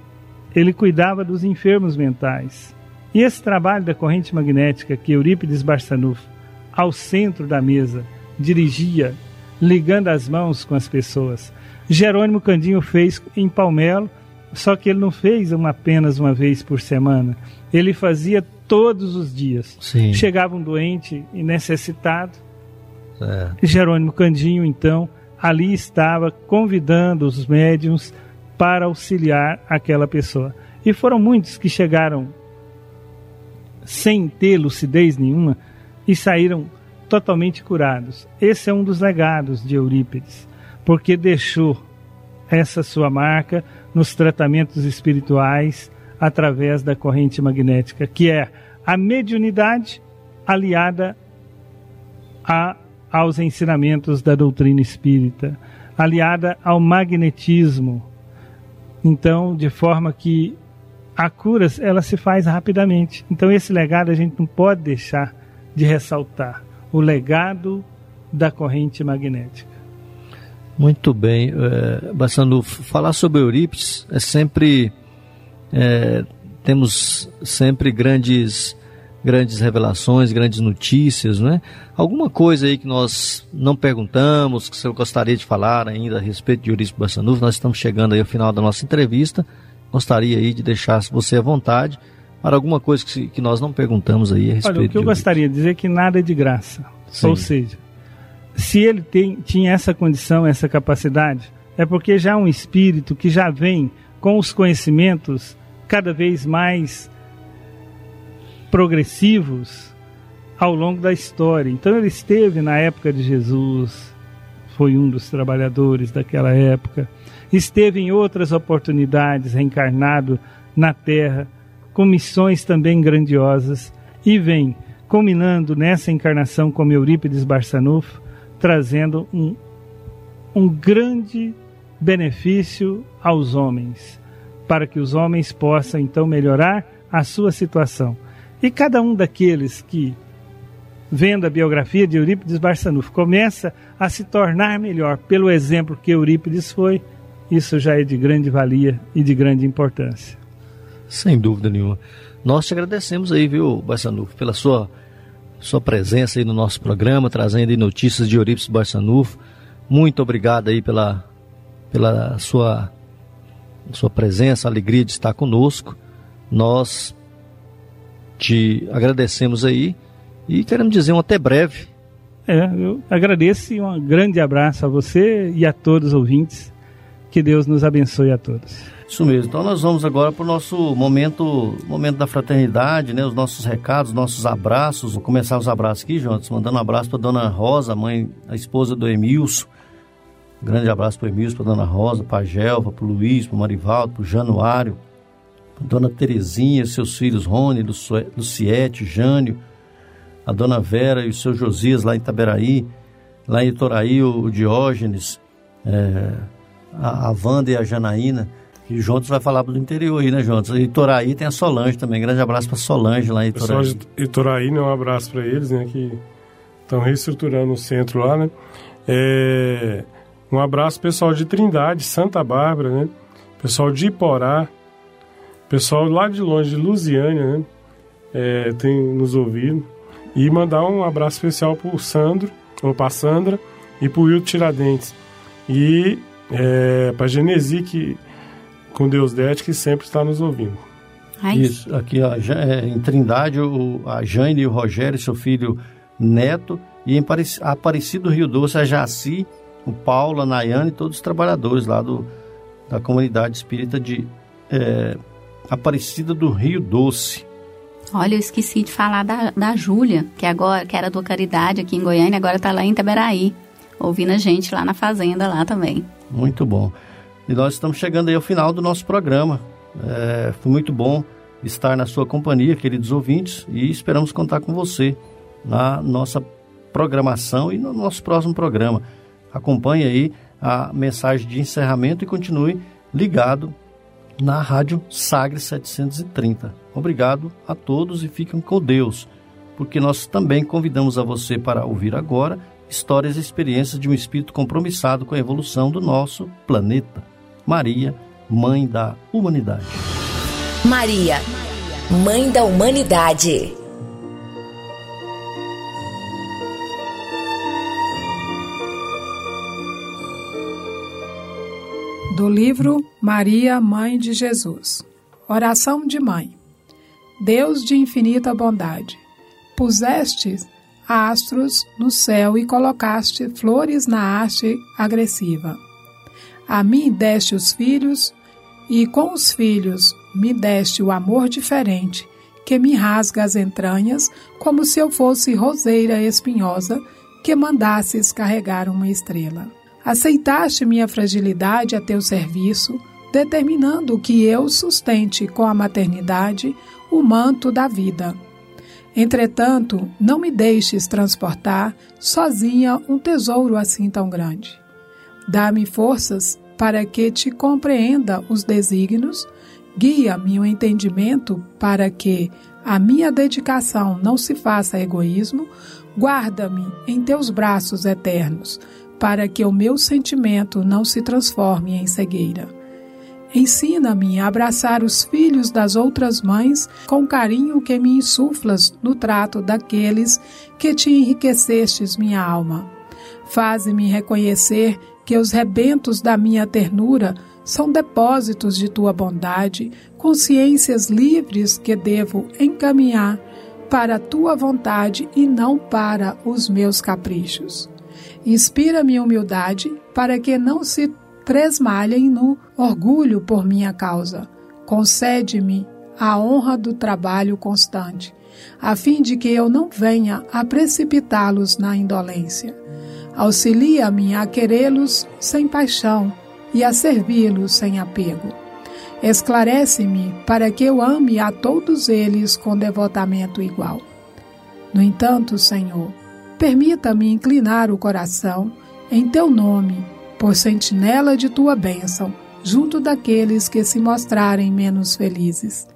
Speaker 9: ele cuidava dos enfermos mentais. E esse trabalho da corrente magnética que Eurípides Barçanufo, ao centro da mesa, dirigia, ligando as mãos com as pessoas, Jerônimo Candinho fez em Palmelo, só que ele não fez uma, apenas uma vez por semana. Ele fazia todos os dias.
Speaker 1: Sim.
Speaker 9: Chegava um doente e necessitado. É. Jerônimo Candinho, então, ali estava convidando os médiums para auxiliar aquela pessoa. E foram muitos que chegaram sem ter lucidez nenhuma e saíram totalmente curados. Esse é um dos legados de Eurípides, porque deixou essa sua marca nos tratamentos espirituais através da corrente magnética, que é a mediunidade aliada a aos ensinamentos da doutrina espírita, aliada ao magnetismo. Então, de forma que a cura ela se faz rapidamente. Então, esse legado a gente não pode deixar de ressaltar o legado da corrente magnética.
Speaker 1: Muito bem, é, Bassando, falar sobre Eurípides é sempre é, temos sempre grandes grandes revelações, grandes notícias, né? Alguma coisa aí que nós não perguntamos, que você gostaria de falar ainda a respeito de Eurípides Bassanufo, nós estamos chegando aí ao final da nossa entrevista, gostaria aí de deixar você à vontade para alguma coisa que, que nós não perguntamos aí a respeito
Speaker 9: Olha, o que eu gostaria de dizer é que nada é de graça, Sim. ou seja, se ele tem, tinha essa condição, essa capacidade, é porque já é um espírito que já vem com os conhecimentos cada vez mais progressivos ao longo da história. Então ele esteve na época de Jesus, foi um dos trabalhadores daquela época, esteve em outras oportunidades reencarnado na Terra, com missões também grandiosas, e vem culminando nessa encarnação como Eurípides Barçanufo, trazendo um, um grande benefício aos homens, para que os homens possam então melhorar a sua situação. E cada um daqueles que, vendo a biografia de Eurípides Barçanufo, começa a se tornar melhor pelo exemplo que Eurípides foi, isso já é de grande valia e de grande importância.
Speaker 1: Sem dúvida nenhuma. Nós te agradecemos aí, viu, Barçanufo, pela sua, sua presença aí no nosso programa, trazendo aí notícias de Eurípides Barçanufo. Muito obrigado aí pela, pela sua, sua presença, alegria de estar conosco. Nós te agradecemos aí e queremos dizer um até breve.
Speaker 9: É, eu agradeço e um grande abraço a você e a todos os ouvintes. Que Deus nos abençoe a todos.
Speaker 1: Isso mesmo. Então nós vamos agora para o nosso momento, momento da fraternidade, né? Os nossos recados, nossos abraços. Vou começar os abraços aqui, Jonas, mandando um abraço para Dona Rosa, mãe, a esposa do Emilson. Um grande abraço para o Emilson, para Dona Rosa, para a Gelva, para o Luiz, para o Marivaldo, para o Januário, para Dona Terezinha, seus filhos Rony, Luciete, Jânio, a Dona Vera e o seu Josias lá em Itaberaí, lá em Itoraí, o Diógenes, é, a, a Wanda e a Janaína. E Juntos vai falar do interior aí, né, Juntos? E Itoraí tem a Solange também. Grande abraço para Solange lá em Itoraí.
Speaker 4: Pessoal de Itoraí, né, um abraço para eles, né, que estão reestruturando o centro lá, né. É, um abraço pessoal de Trindade, Santa Bárbara, né, pessoal de Iporá, pessoal lá de longe, de Lusiânia, né, é, tem nos ouvido. E mandar um abraço especial para o Sandro, ou para Sandra, e para o Will Tiradentes. E é, para Genesi, que com Deus Dete, que sempre está nos ouvindo.
Speaker 1: Ai. Isso, aqui ó, é, em Trindade, o, a Jane e o Rogério, seu filho Neto, e em Aparecido Rio Doce, a Jaci, o Paulo, a Nayane e todos os trabalhadores lá do, da comunidade espírita de é, Aparecida do Rio Doce.
Speaker 3: Olha, eu esqueci de falar da, da Júlia, que agora que era do Caridade aqui em Goiânia, agora está lá em Itaberaí, ouvindo a gente lá na fazenda lá também.
Speaker 1: Muito bom. E nós estamos chegando aí ao final do nosso programa. É, foi muito bom estar na sua companhia, queridos ouvintes, e esperamos contar com você na nossa programação e no nosso próximo programa. Acompanhe aí a mensagem de encerramento e continue ligado na Rádio Sagre 730. Obrigado a todos e fiquem com Deus, porque nós também convidamos a você para ouvir agora histórias e experiências de um espírito compromissado com a evolução do nosso planeta. Maria, Mãe da Humanidade.
Speaker 6: Maria, Mãe da Humanidade.
Speaker 12: Do livro Maria, Mãe de Jesus. Oração de Mãe. Deus de infinita bondade, puseste astros no céu e colocaste flores na haste agressiva. A mim deste os filhos, e com os filhos me deste o amor diferente, que me rasga as entranhas, como se eu fosse roseira espinhosa, que mandasses carregar uma estrela. Aceitaste minha fragilidade a teu serviço, determinando que eu sustente com a maternidade o manto da vida. Entretanto, não me deixes transportar sozinha um tesouro assim tão grande. Dá-me forças para que te compreenda os desígnios, guia-me o entendimento para que a minha dedicação não se faça egoísmo, guarda-me em teus braços eternos, para que o meu sentimento não se transforme em cegueira. Ensina-me a abraçar os filhos das outras mães com carinho que me insuflas no trato daqueles que te enriquecestes minha alma. Faze-me reconhecer que os rebentos da minha ternura são depósitos de tua bondade, consciências livres que devo encaminhar para a tua vontade e não para os meus caprichos. Inspira-me humildade para que não se tresmalhem no orgulho por minha causa. Concede-me a honra do trabalho constante, a fim de que eu não venha a precipitá-los na indolência. Auxilia-me a querê-los sem paixão e a servi-los sem apego. Esclarece-me para que eu ame a todos eles com devotamento igual. No entanto, Senhor, permita-me inclinar o coração em teu nome, por sentinela de tua bênção, junto daqueles que se mostrarem menos felizes.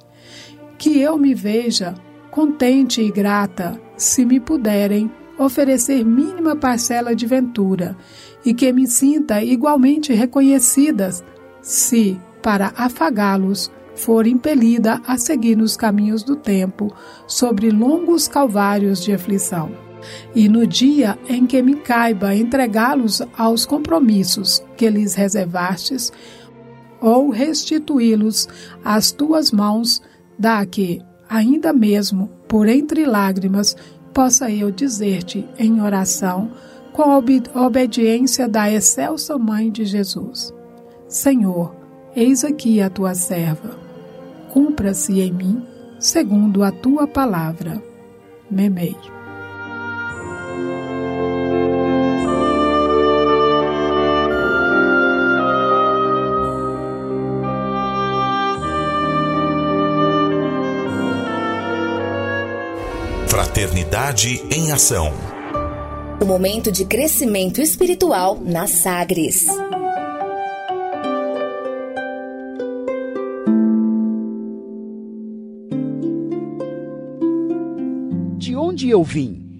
Speaker 12: Que eu me veja contente e grata se me puderem oferecer mínima parcela de ventura e que me sinta igualmente reconhecidas se, para afagá-los, for impelida a seguir nos caminhos do tempo sobre longos calvários de aflição. E no dia em que me caiba entregá-los aos compromissos que lhes reservastes, ou restituí-los às tuas mãos, dá que, ainda mesmo por entre lágrimas, possa eu dizer-te em oração, com a ob obediência da excelsa Mãe de Jesus: Senhor, eis aqui a tua serva. Cumpra-se em mim, segundo a tua palavra. Memei.
Speaker 2: Fraternidade em Ação.
Speaker 6: O momento de crescimento espiritual na Sagres.
Speaker 13: De onde eu vim?